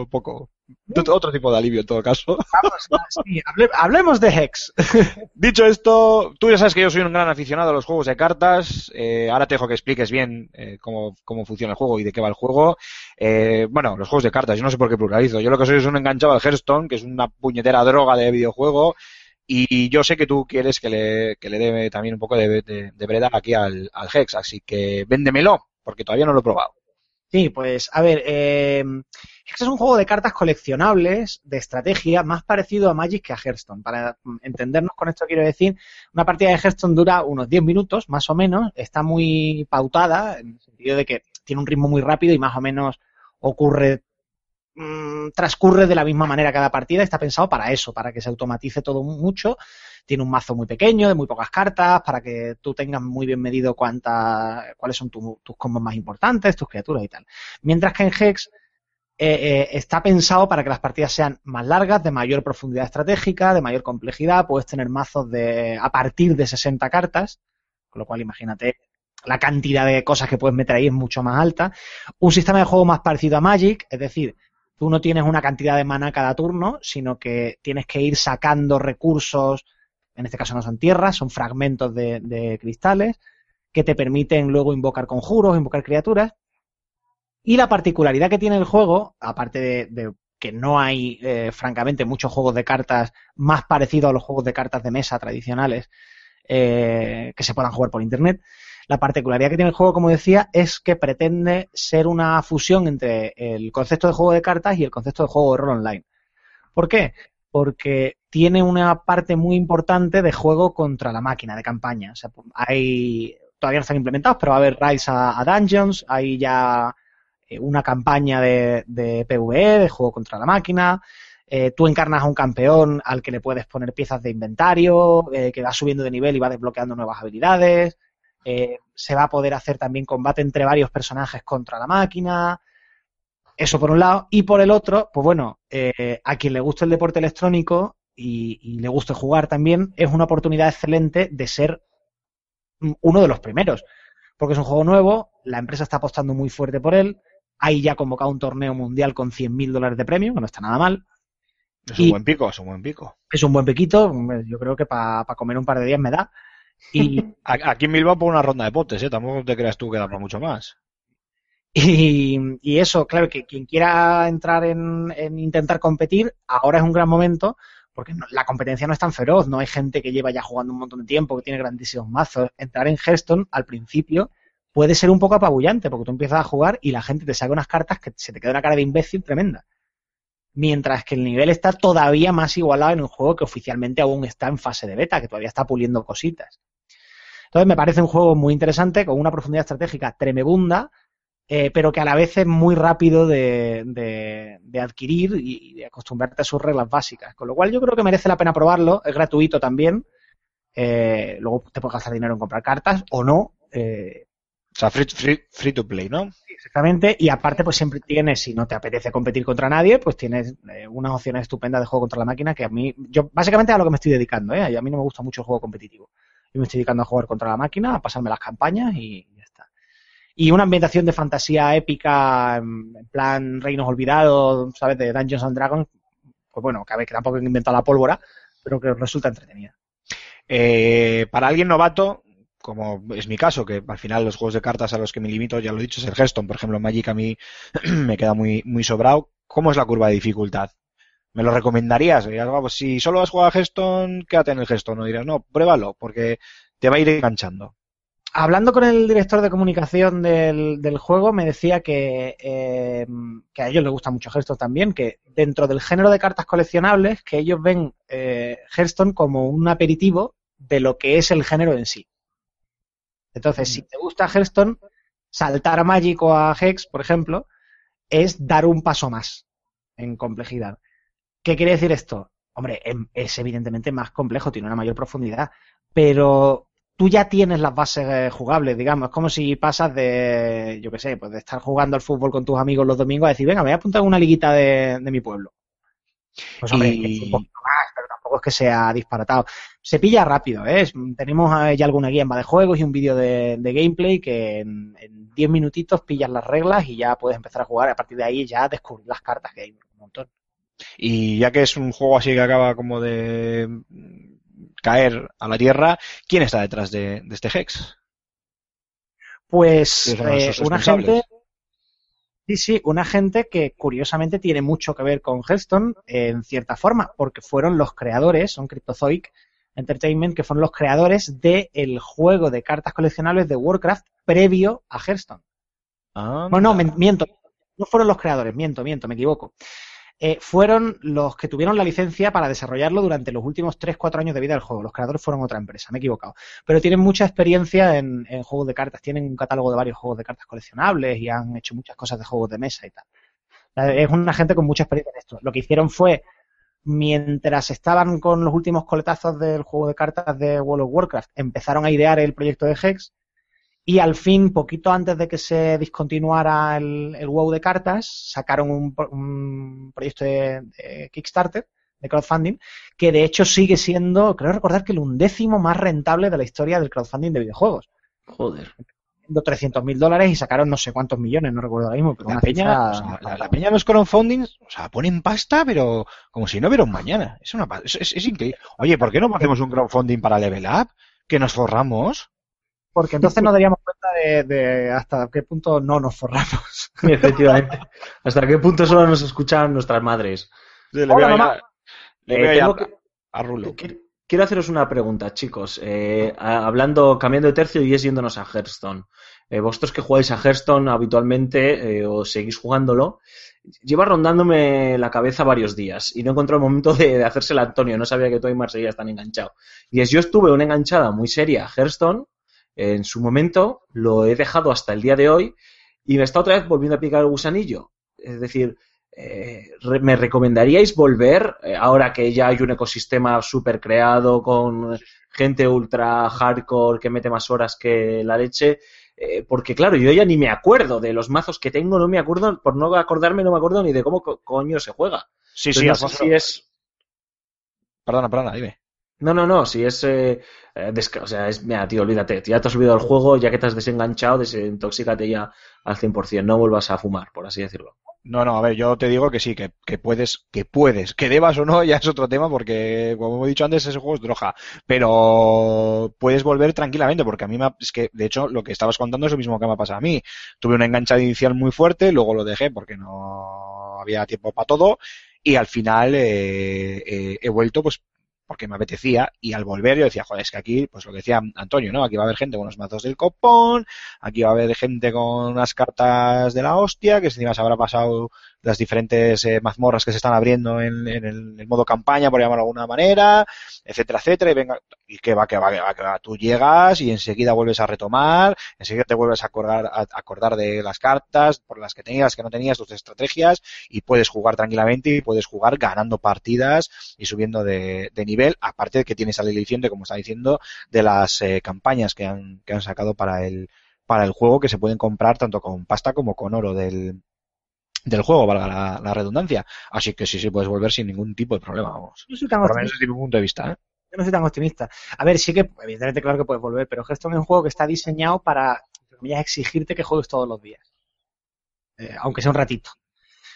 poco. Ot- Otro tipo de alivio en todo caso. [LAUGHS] Vamos, sí, hable- hablemos de Hex. [LAUGHS] Dicho esto, tú ya sabes que yo soy un gran aficionado a los juegos de cartas. Eh, ahora te dejo que expliques bien eh, cómo, cómo funciona el juego y de qué va el juego. Eh, bueno, los juegos de cartas, yo no sé por qué pluralizo. Yo lo que soy es un enganchado al Hearthstone, que es una puñetera droga de videojuego. Y yo sé que tú quieres que le, que le dé también un poco de, de, de breda aquí al, al Hex, así que véndemelo, porque todavía no lo he probado. Sí, pues a ver, Hex es un juego de cartas coleccionables de estrategia más parecido a Magic que a Hearthstone. Para mm, entendernos con esto quiero decir, una partida de Hearthstone dura unos 10 minutos, más o menos, está muy pautada, en el sentido de que tiene un ritmo muy rápido y más o menos ocurre, mm, transcurre de la misma manera cada partida, está pensado para eso, para que se automatice todo mucho. Tiene un mazo muy pequeño, de muy pocas cartas, para que tú tengas muy bien medido cuántas, cuáles son tu- tus combos más importantes, tus criaturas y tal. Mientras que en Hex eh, eh, está pensado para que las partidas sean más largas, de mayor profundidad estratégica, de mayor complejidad. Puedes tener mazos de a partir de 60 cartas, con lo cual imagínate la cantidad de cosas que puedes meter ahí es mucho más alta. Un sistema de juego más parecido a Magic, es decir, tú no tienes una cantidad de mana cada turno, sino que tienes que ir sacando recursos, en este caso no son tierras, son fragmentos de, de cristales, que te permiten luego invocar conjuros, invocar criaturas. Y la particularidad que tiene el juego, aparte de, de que no hay, eh, francamente, muchos juegos de cartas más parecidos a los juegos de cartas de mesa tradicionales eh, que se puedan jugar por internet, la particularidad que tiene el juego, como decía, es que pretende ser una fusión entre el concepto de juego de cartas y el concepto de juego de rol online. ¿Por qué? Porque tiene una parte muy importante de juego contra la máquina de campaña. O sea, hay todavía no están implementados, pero va a haber Rise a, Dungeons, hay ya eh, una campaña de, de PvE, de juego contra la máquina. Eh, tú encarnas a un campeón al que le puedes poner piezas de inventario, eh, que va subiendo de nivel y va desbloqueando nuevas habilidades. Eh, se va a poder hacer también combate entre varios personajes contra la máquina. Eso por un lado. Y por el otro, pues bueno, eh, a quien le guste el deporte electrónico y, y le guste jugar también, es una oportunidad excelente de ser uno de los primeros. Porque es un juego nuevo, la empresa está apostando muy fuerte por él. Hay ya convocado un torneo mundial con 100.000 dólares de premio, que no está nada mal. Es Y- un buen pico, es un buen pico. Es un buen pequito, yo creo que para comer un par de días me da. Y, [LAUGHS] Aquí en Bilbao por una ronda de potes, ¿eh? Tampoco te creas tú que da para mucho más. [LAUGHS] y, y eso, claro, que quien quiera entrar en, en intentar competir, ahora es un gran momento, porque no- la competencia no es tan feroz, no hay gente que lleva ya jugando un montón de tiempo, que tiene grandísimos mazos. Entrar en Hearthstone al principio puede ser un poco apabullante, porque tú empiezas a jugar y la gente te saca unas cartas que se te queda una cara de imbécil tremenda. Mientras que el nivel está todavía más igualado en un juego que oficialmente aún está en fase de beta, que todavía está puliendo cositas. Entonces me parece un juego muy interesante, con una profundidad estratégica tremebunda, eh, pero que a la vez es muy rápido de, de- de adquirir y, de acostumbrarte a sus reglas básicas. Con lo cual yo creo que merece la pena probarlo, es gratuito también. Eh, luego te puedes gastar dinero en comprar cartas o no. eh, O sea, free, free, free to play, ¿no? Exactamente, y aparte pues siempre tienes, si no te apetece competir contra nadie, pues tienes eh, unas opciones estupendas de juego contra la máquina que a mí, yo básicamente a lo que me estoy dedicando, ¿eh? a mí no me gusta mucho el juego competitivo. Yo me estoy dedicando a jugar contra la máquina, a pasarme las campañas y ya está. Y una ambientación de fantasía épica, en en plan Reinos Olvidados, ¿sabes? De Dungeons and Dragons, pues bueno, cabe que tampoco he inventado la pólvora, pero que resulta entretenida. Eh, para alguien novato, como es mi caso, que al final los juegos de cartas a los que me limito, ya lo he dicho, es el Hearthstone. Por ejemplo, Magic a mí [CLEARS THROAT] me queda muy, sobrado. ¿Cómo es la curva de dificultad? ¿Me lo recomendarías? Dirías, "Ah, pues si solo has jugado a Hearthstone, quédate en el Hearthstone. O dirás, no, pruébalo, porque te va a ir enganchando. hablando con el director de comunicación del, del juego, me decía que, eh, que a ellos les gusta mucho Hearthstone también, que dentro del género de cartas coleccionables, que ellos ven eh, Hearthstone como un aperitivo de lo que es el género en sí. Entonces, si te gusta Hearthstone, saltar a Magic o a Hex, por ejemplo, es dar un paso más en complejidad. ¿Qué quiere decir esto? Hombre, em- es evidentemente más complejo, tiene una mayor profundidad, pero tú ya tienes las bases eh, jugables, digamos. Es como si pasas de, yo qué sé, pues de estar jugando al fútbol con tus amigos los domingos a decir, venga, me voy a apuntar a una liguita de, de mi pueblo. Pues hombre, Y- es un poquito tampoco es que sea disparatado. Se pilla rápido, ¿eh? Tenemos eh, ya alguna guía en de juegos y un vídeo de, de gameplay que en, en 10 minutitos pillas las reglas y ya puedes empezar a jugar. A partir de ahí ya descubrir las cartas, que hay un montón. Y ya que es un juego así que acaba como de caer a la tierra, ¿quién está detrás de, de este Hex? Pues ¿Quiénes son eh, una gente. Sí, sí, una gente que curiosamente tiene mucho que ver con Hearthstone en cierta forma, porque fueron los creadores, son Cryptozoic Entertainment, que fueron los creadores del juego de cartas coleccionables de Warcraft previo a Hearthstone. Ah, Bueno, no, miento, no fueron los creadores, miento, miento, me equivoco. Eh, fueron los que tuvieron la licencia para desarrollarlo durante los últimos 3-4 años de vida del juego. Los creadores fueron otra empresa, me he equivocado. Pero tienen mucha experiencia en, en juegos de cartas, tienen un catálogo de varios juegos de cartas coleccionables y han hecho muchas cosas de juegos de mesa y tal. Es una gente con mucha experiencia en esto. Lo que hicieron fue, mientras estaban con los últimos coletazos del juego de cartas de World of Warcraft, empezaron a idear el proyecto de Hex y al fin, poquito antes de que se discontinuara el, el WoW de cartas, sacaron un, pro- un proyecto de, de Kickstarter, de crowdfunding, que de hecho sigue siendo, creo recordar que el undécimo más rentable de la historia del crowdfunding de videojuegos. Joder. Siendo 300 mil dólares y sacaron no sé cuántos millones, no recuerdo ahora mismo, pero La una peña, cifra- o sea, la, la peña en los crowdfundings, o sea, ponen pasta, pero como si no hubiera un mañana. Es una es, es- es increíble. Oye, ¿por qué no hacemos un crowdfunding para Level Up? Que nos forramos. Porque entonces nos daríamos cuenta de, de hasta qué punto no nos forramos. [LAUGHS] Efectivamente. ¿Hasta qué punto solo nos escuchan nuestras madres? Le Hola, ahí mamá. a- le Eh, a- que- a Rulo. Qu- Quiero haceros una pregunta, chicos. Eh, hablando, cambiando de tercio y es yéndonos a Hearthstone. Eh, vosotros que jugáis a Hearthstone habitualmente eh, o seguís jugándolo, lleva rondándome la cabeza varios días y no encontré el momento de, de hacérsela a Antonio. No sabía que tú y Mar seguías tan enganchado. Y es, yo estuve una enganchada muy seria a Hearthstone en su momento, lo he dejado hasta el día de hoy y me está otra vez volviendo a picar el gusanillo. Es decir, eh, ¿me recomendaríais volver eh, ahora que ya hay un ecosistema súper creado con gente ultra hardcore que mete más horas que la leche? Eh, porque claro, yo ya ni me acuerdo de los mazos que tengo, no me acuerdo, por no acordarme no me acuerdo ni de cómo co- coño se juega. Sí, Entonces, sí, no sé Alfonso. si es... Perdona, perdona, dime. No, no, no, si es... eh, eh, o sea, es... Mira, tío, olvídate, ya te has olvidado el juego, ya que te has desenganchado, desintoxícate ya al 100%, no vuelvas a fumar, por así decirlo. No, no, a ver, yo te digo que sí, que, puedes, que puedes, que debas o no, [LAUGHS] ya es otro tema, porque como he dicho antes, ese juego es droga, pero puedes volver tranquilamente, porque a mí me ha- es que, de hecho, lo que estabas contando es lo mismo que me ha pasado a mí. Tuve una enganchada inicial muy fuerte, luego lo dejé porque no había tiempo para todo, y al final eh, eh, he vuelto, pues, porque me apetecía, y al volver yo decía, joder, es que aquí, pues lo que decía Antonio, ¿no? Aquí va a haber gente con los mazos del copón, aquí va a haber gente con unas cartas de la hostia, que encima se habrá pasado las diferentes eh, mazmorras que se están abriendo en, el modo campaña, por llamarlo de alguna manera, etcétera, etcétera, y venga, y que va, que va, que va, que va, tú llegas y enseguida vuelves a retomar, enseguida te vuelves a acordar, a acordar de las cartas, por las que tenías, que no tenías, tus estrategias, y puedes jugar tranquilamente y puedes jugar ganando partidas y subiendo de, de nivel, aparte de que tienes al aliciente, como está diciendo, de las eh, campañas que han, que han sacado para el, para el juego que se pueden comprar tanto con pasta como con oro del, del juego, valga la, la redundancia. Así que sí, sí, puedes volver sin ningún tipo de problema, vamos. No soy tan Por lo menos optimista. desde mi punto de vista, ¿eh? Yo no soy tan optimista. A ver, sí que, evidentemente, claro que puedes volver, pero Hearthstone es un juego que está diseñado para, comillas, exigirte que juegues todos los días. Eh, aunque sea un ratito.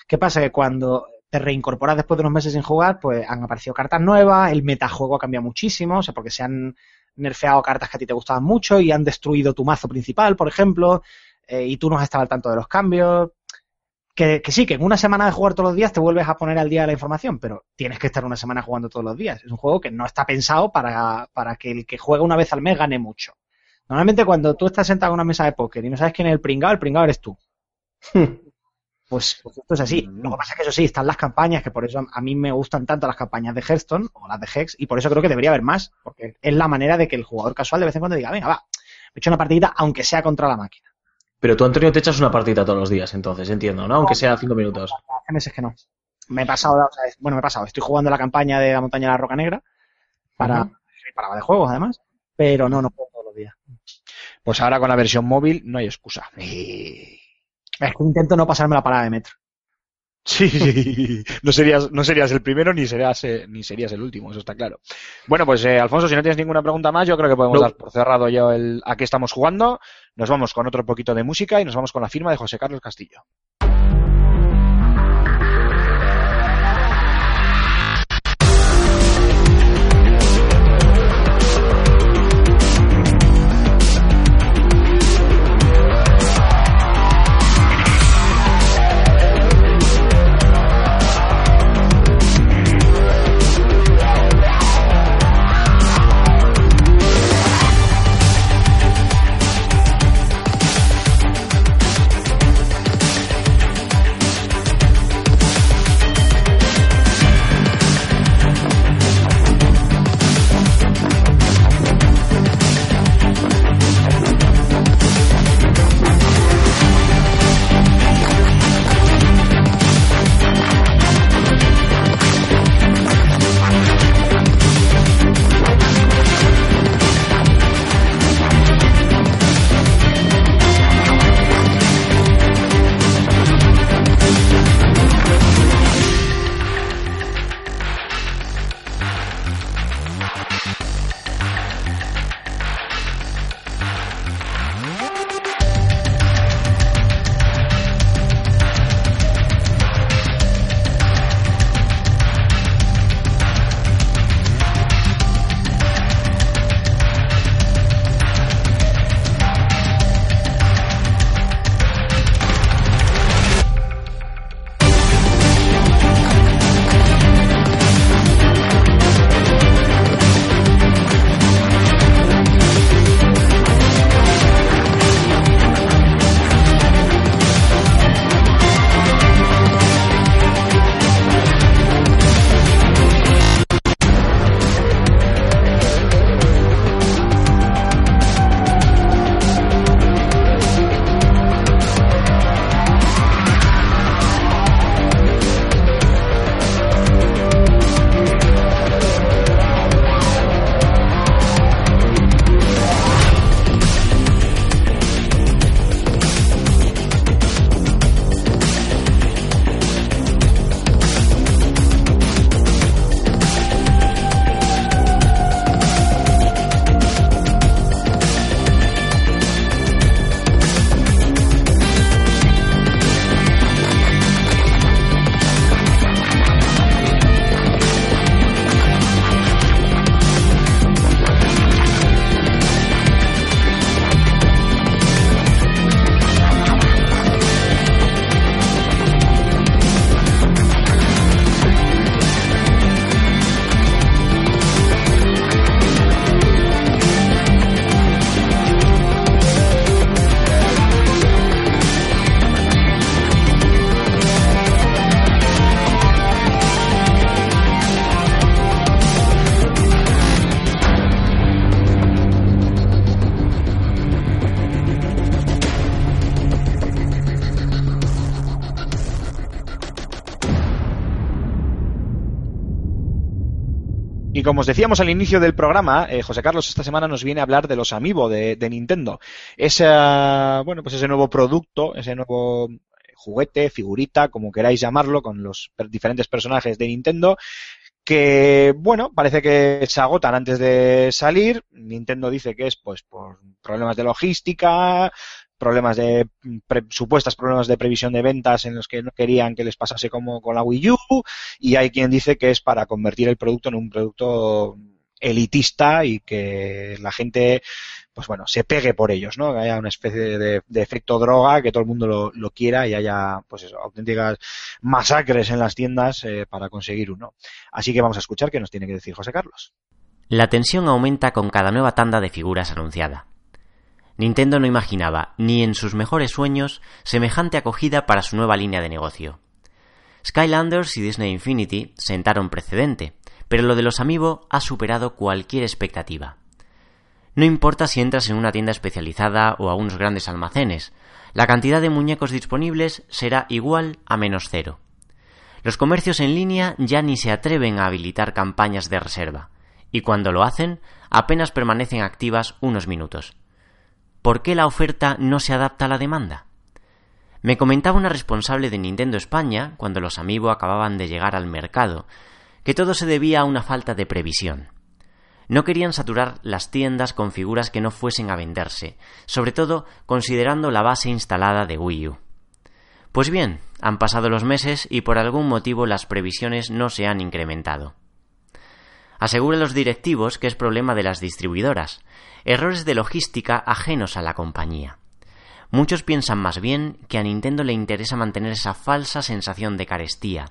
¿Qué pasa? Que cuando te reincorporas después de unos meses sin jugar, pues han aparecido cartas nuevas, el metajuego ha cambiado muchísimo, o sea, porque se han nerfeado cartas que a ti te gustaban mucho y han destruido tu mazo principal, por ejemplo, eh, y tú no has estado al tanto de los cambios. Que, que sí, que en una semana de jugar todos los días te vuelves a poner al día de la información, pero tienes que estar una semana jugando todos los días. Es un juego que no está pensado para, para que el que juega una vez al mes gane mucho. Normalmente cuando tú estás sentado en una mesa de póker y no sabes quién es el pringao, el pringao eres tú. Pues, pues esto es así. Lo que pasa es que eso sí, están las campañas, que por eso a mí me gustan tanto las campañas de Hearthstone o las de Hex, y por eso creo que debería haber más, porque es la manera de que el jugador casual de vez en cuando diga, venga, va, me echo una partidita, aunque sea contra la máquina. Pero tú, Antonio, te echas una partida todos los días, entonces, entiendo, ¿no? Aunque sea cinco minutos. Hace meses que no. Me he pasado, o sea, bueno, me he pasado, estoy jugando la campaña de la montaña de la Roca Negra, para, Ujú. para de juegos además, pero no, no juego todos los días. Pues ahora con la versión móvil no hay excusa. Es que intento no pasarme la parada de metro. Sí, sí. [LAUGHS] No serías, no serías el primero ni serías, eh, ni serías el último, eso está claro. Bueno, pues eh, Alfonso, si no tienes ninguna pregunta más, yo creo que podemos No. dar por cerrado ya el a qué estamos jugando. Nos vamos con otro poquito de música y nos vamos con la firma de José Carlos Castillo. Como os decíamos al inicio del programa, eh, José Carlos esta semana nos viene a hablar de los Amiibo de, Nintendo. Ese, bueno, pues ese nuevo producto, ese nuevo juguete, figurita, como queráis llamarlo, con los diferentes personajes de Nintendo, que, bueno, parece que se agotan antes de salir. Nintendo dice que es, pues, por problemas de logística, problemas de pre- supuestas problemas de previsión de ventas en los que no querían que les pasase como con la Wii U y hay quien dice que es para convertir el producto en un producto elitista y que la gente pues bueno se pegue por ellos no que haya una especie de, efecto droga que todo el mundo lo, lo quiera y haya pues eso auténticas masacres en las tiendas eh, para conseguir uno. Así que vamos a escuchar qué nos tiene que decir José Carlos. La tensión aumenta con cada nueva tanda de figuras anunciada. Nintendo no imaginaba, ni en sus mejores sueños, semejante acogida para su nueva línea de negocio. Skylanders y Disney Infinity sentaron precedente, pero lo de los Amiibo ha superado cualquier expectativa. No importa si entras en una tienda especializada o a unos grandes almacenes, la cantidad de muñecos disponibles será igual a menos cero. Los comercios en línea ya ni se atreven a habilitar campañas de reserva, y cuando lo hacen, apenas permanecen activas unos minutos. ¿Por qué la oferta no se adapta a la demanda? Me comentaba una responsable de Nintendo España, cuando los Amiibo acababan de llegar al mercado, que todo se debía a una falta de previsión. No querían saturar las tiendas con figuras que no fuesen a venderse, sobre todo considerando la base instalada de Wii U. Pues bien, han pasado los meses y por algún motivo las previsiones no se han incrementado. Asegura los directivos que es problema de las distribuidoras, errores de logística ajenos a la compañía. Muchos piensan más bien que a Nintendo le interesa mantener esa falsa sensación de carestía,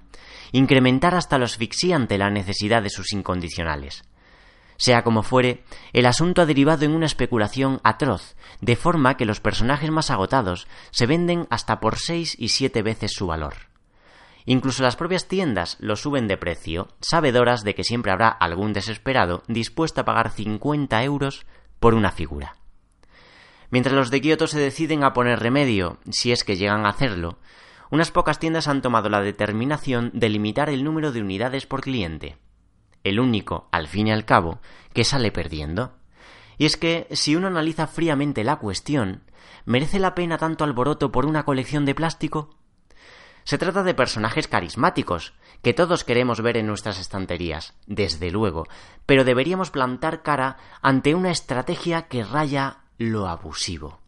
incrementar hasta lo asfixiante la necesidad de sus incondicionales. Sea como fuere, el asunto ha derivado en una especulación atroz, de forma que los personajes más agotados se venden hasta por seis y siete veces su valor. Incluso las propias tiendas lo suben de precio, sabedoras de que siempre habrá algún desesperado dispuesto a pagar 50 euros por una figura. Mientras los de Kioto se deciden a poner remedio, si es que llegan a hacerlo, unas pocas tiendas han tomado la determinación de limitar el número de unidades por cliente. El único, al fin y al cabo, que sale perdiendo. Y es que, si uno analiza fríamente la cuestión, ¿merece la pena tanto alboroto por una colección de plástico? Se trata de personajes carismáticos, que todos queremos ver en nuestras estanterías, desde luego, pero deberíamos plantar cara ante una estrategia que raya lo abusivo.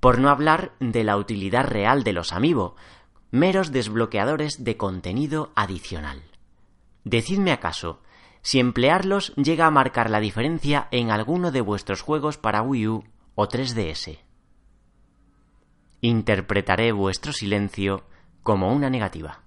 Por no hablar de la utilidad real de los amiibo, meros desbloqueadores de contenido adicional. Decidme acaso, si emplearlos llega a marcar la diferencia en alguno de vuestros juegos para Wii U o 3DS. Interpretaré vuestro silencio como una negativa.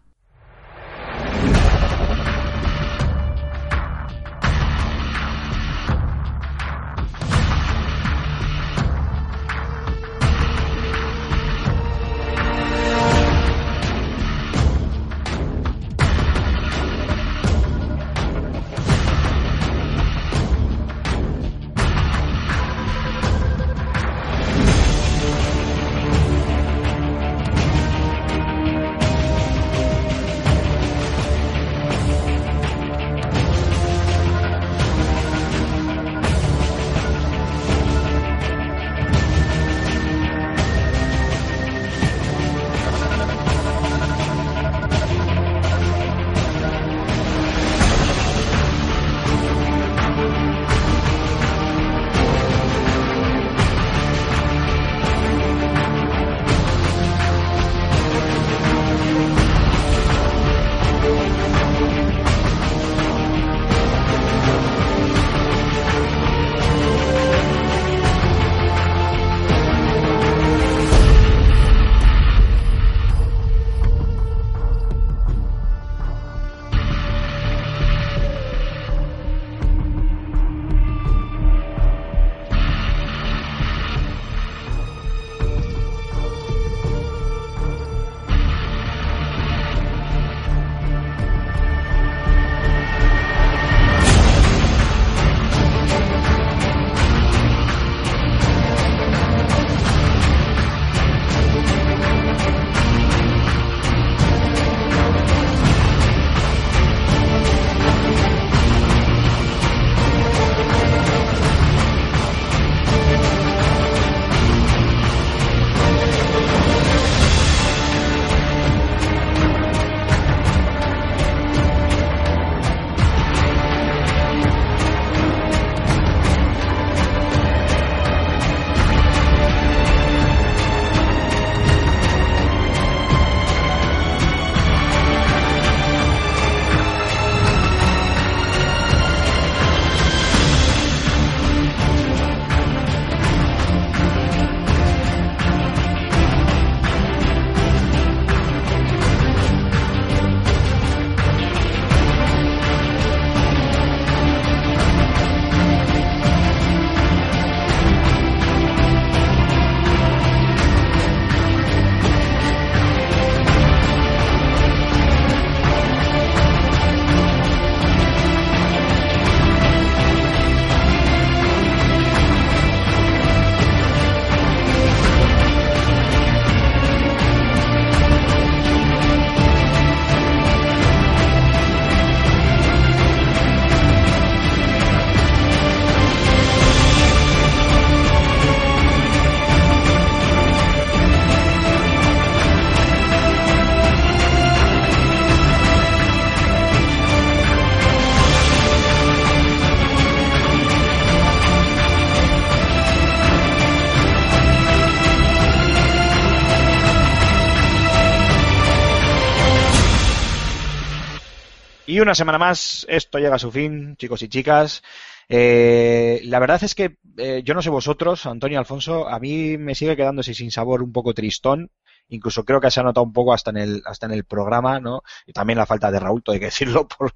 Una semana más, esto llega a su fin, chicos y chicas. Eh, la verdad es que eh, yo no sé vosotros, Antonio Alfonso, a mí me sigue quedando ese sin sabor un poco tristón. Incluso creo que se ha notado un poco hasta en el, hasta en el programa, ¿no? Y también la falta de Raúl, hay que decirlo, [LAUGHS] por,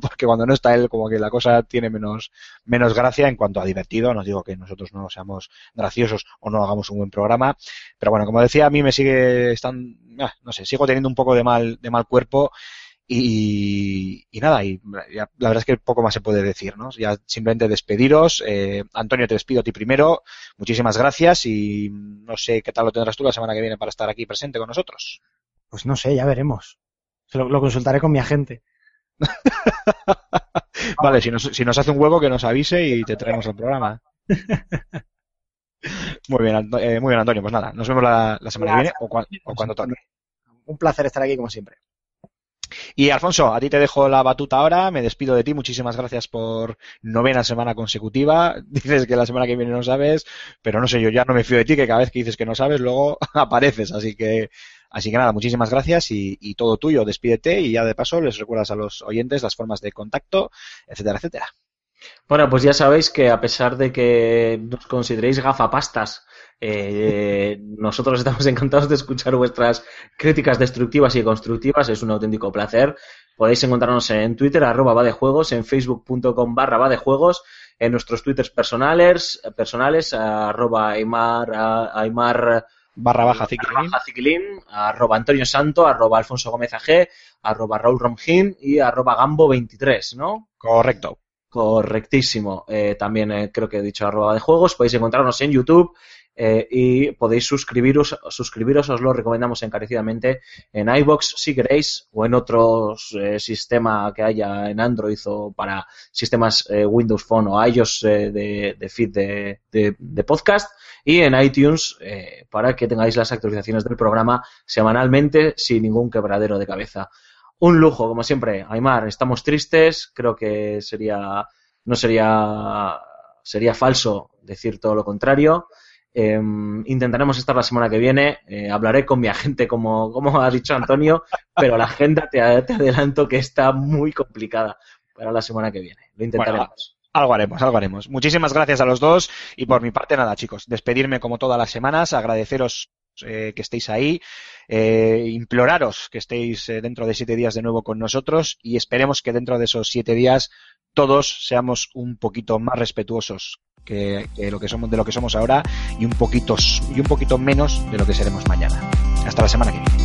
porque cuando no está él, como que la cosa tiene menos, menos gracia en cuanto a divertido. No digo que nosotros no seamos graciosos o no hagamos un buen programa. Pero bueno, como decía, a mí me sigue están, ah, no sé, sigo teniendo un poco de mal, de mal cuerpo y, y nada, y ya, la verdad es que poco más se puede decir, ¿no? Ya simplemente despediros. Eh, Antonio, te despido a ti primero. Muchísimas gracias y no sé qué tal lo tendrás tú la semana que viene para estar aquí presente con nosotros. Pues no sé, ya veremos. Lo, lo consultaré con mi agente. [LAUGHS] vale, si nos, si nos hace un huevo que nos avise y te traemos al programa. [LAUGHS] Muy bien, eh, muy bien, Antonio. Pues nada, nos vemos la, la semana que viene o, cua- o cuando toque. Un placer estar aquí como siempre. Y Alfonso, a ti te dejo la batuta ahora, me despido de ti, muchísimas gracias por novena semana consecutiva. [LAUGHS] Dices que la semana que viene no sabes, pero no sé, yo ya no me fío de ti, que cada vez que dices que no sabes, luego [LAUGHS] apareces, así que, así que nada, muchísimas gracias y, todo tuyo, despídete y ya de paso les recuerdas a los oyentes las formas de contacto, etcétera, etcétera. Bueno, pues ya sabéis que a pesar de que nos consideréis gafapastas, eh, [LAUGHS] nosotros estamos encantados de escuchar vuestras críticas destructivas y constructivas. Es un auténtico placer. Podéis encontrarnos en Twitter, arroba va de juegos, en facebook.com barra va de juegos, en nuestros twitters personales, personales arroba Aymar, Aymar Barra baja Ziquilín, arroba Antonio Santo, arroba Alfonso Gómez AG, arroba Raúl Romjín y arroba Gambo23, ¿no? Correcto. Correctísimo. Eh, también eh, creo que he dicho arroba de juegos. Podéis encontrarnos en YouTube eh, y podéis suscribiros, suscribiros, os lo recomendamos encarecidamente en iBox si queréis o en otros eh, sistema que haya en Android o para sistemas Windows Phone o iOS de, de feed de, de- podcast y en iTunes para que tengáis las actualizaciones del programa semanalmente sin ningún quebradero de cabeza. Un lujo, como siempre. Aymar, estamos tristes. Creo que sería, no sería, sería falso decir todo lo contrario. Eh, intentaremos estar la semana que viene. Eh, hablaré con mi agente, como, como ha dicho Antonio, [LAUGHS] pero la agenda te, te adelanto que está muy complicada para la semana que viene. Lo intentaremos. Algo haremos, algo haremos. Muchísimas gracias a los dos y por mi parte nada, chicos, despedirme como todas las semanas, agradeceros eh, que estéis ahí, eh, imploraros que estéis eh, dentro de siete días de nuevo con nosotros y esperemos que dentro de esos siete días todos seamos un poquito más respetuosos que, lo que somos de lo que somos ahora y un poquito y un poquito menos de lo que seremos mañana. Hasta la semana que viene.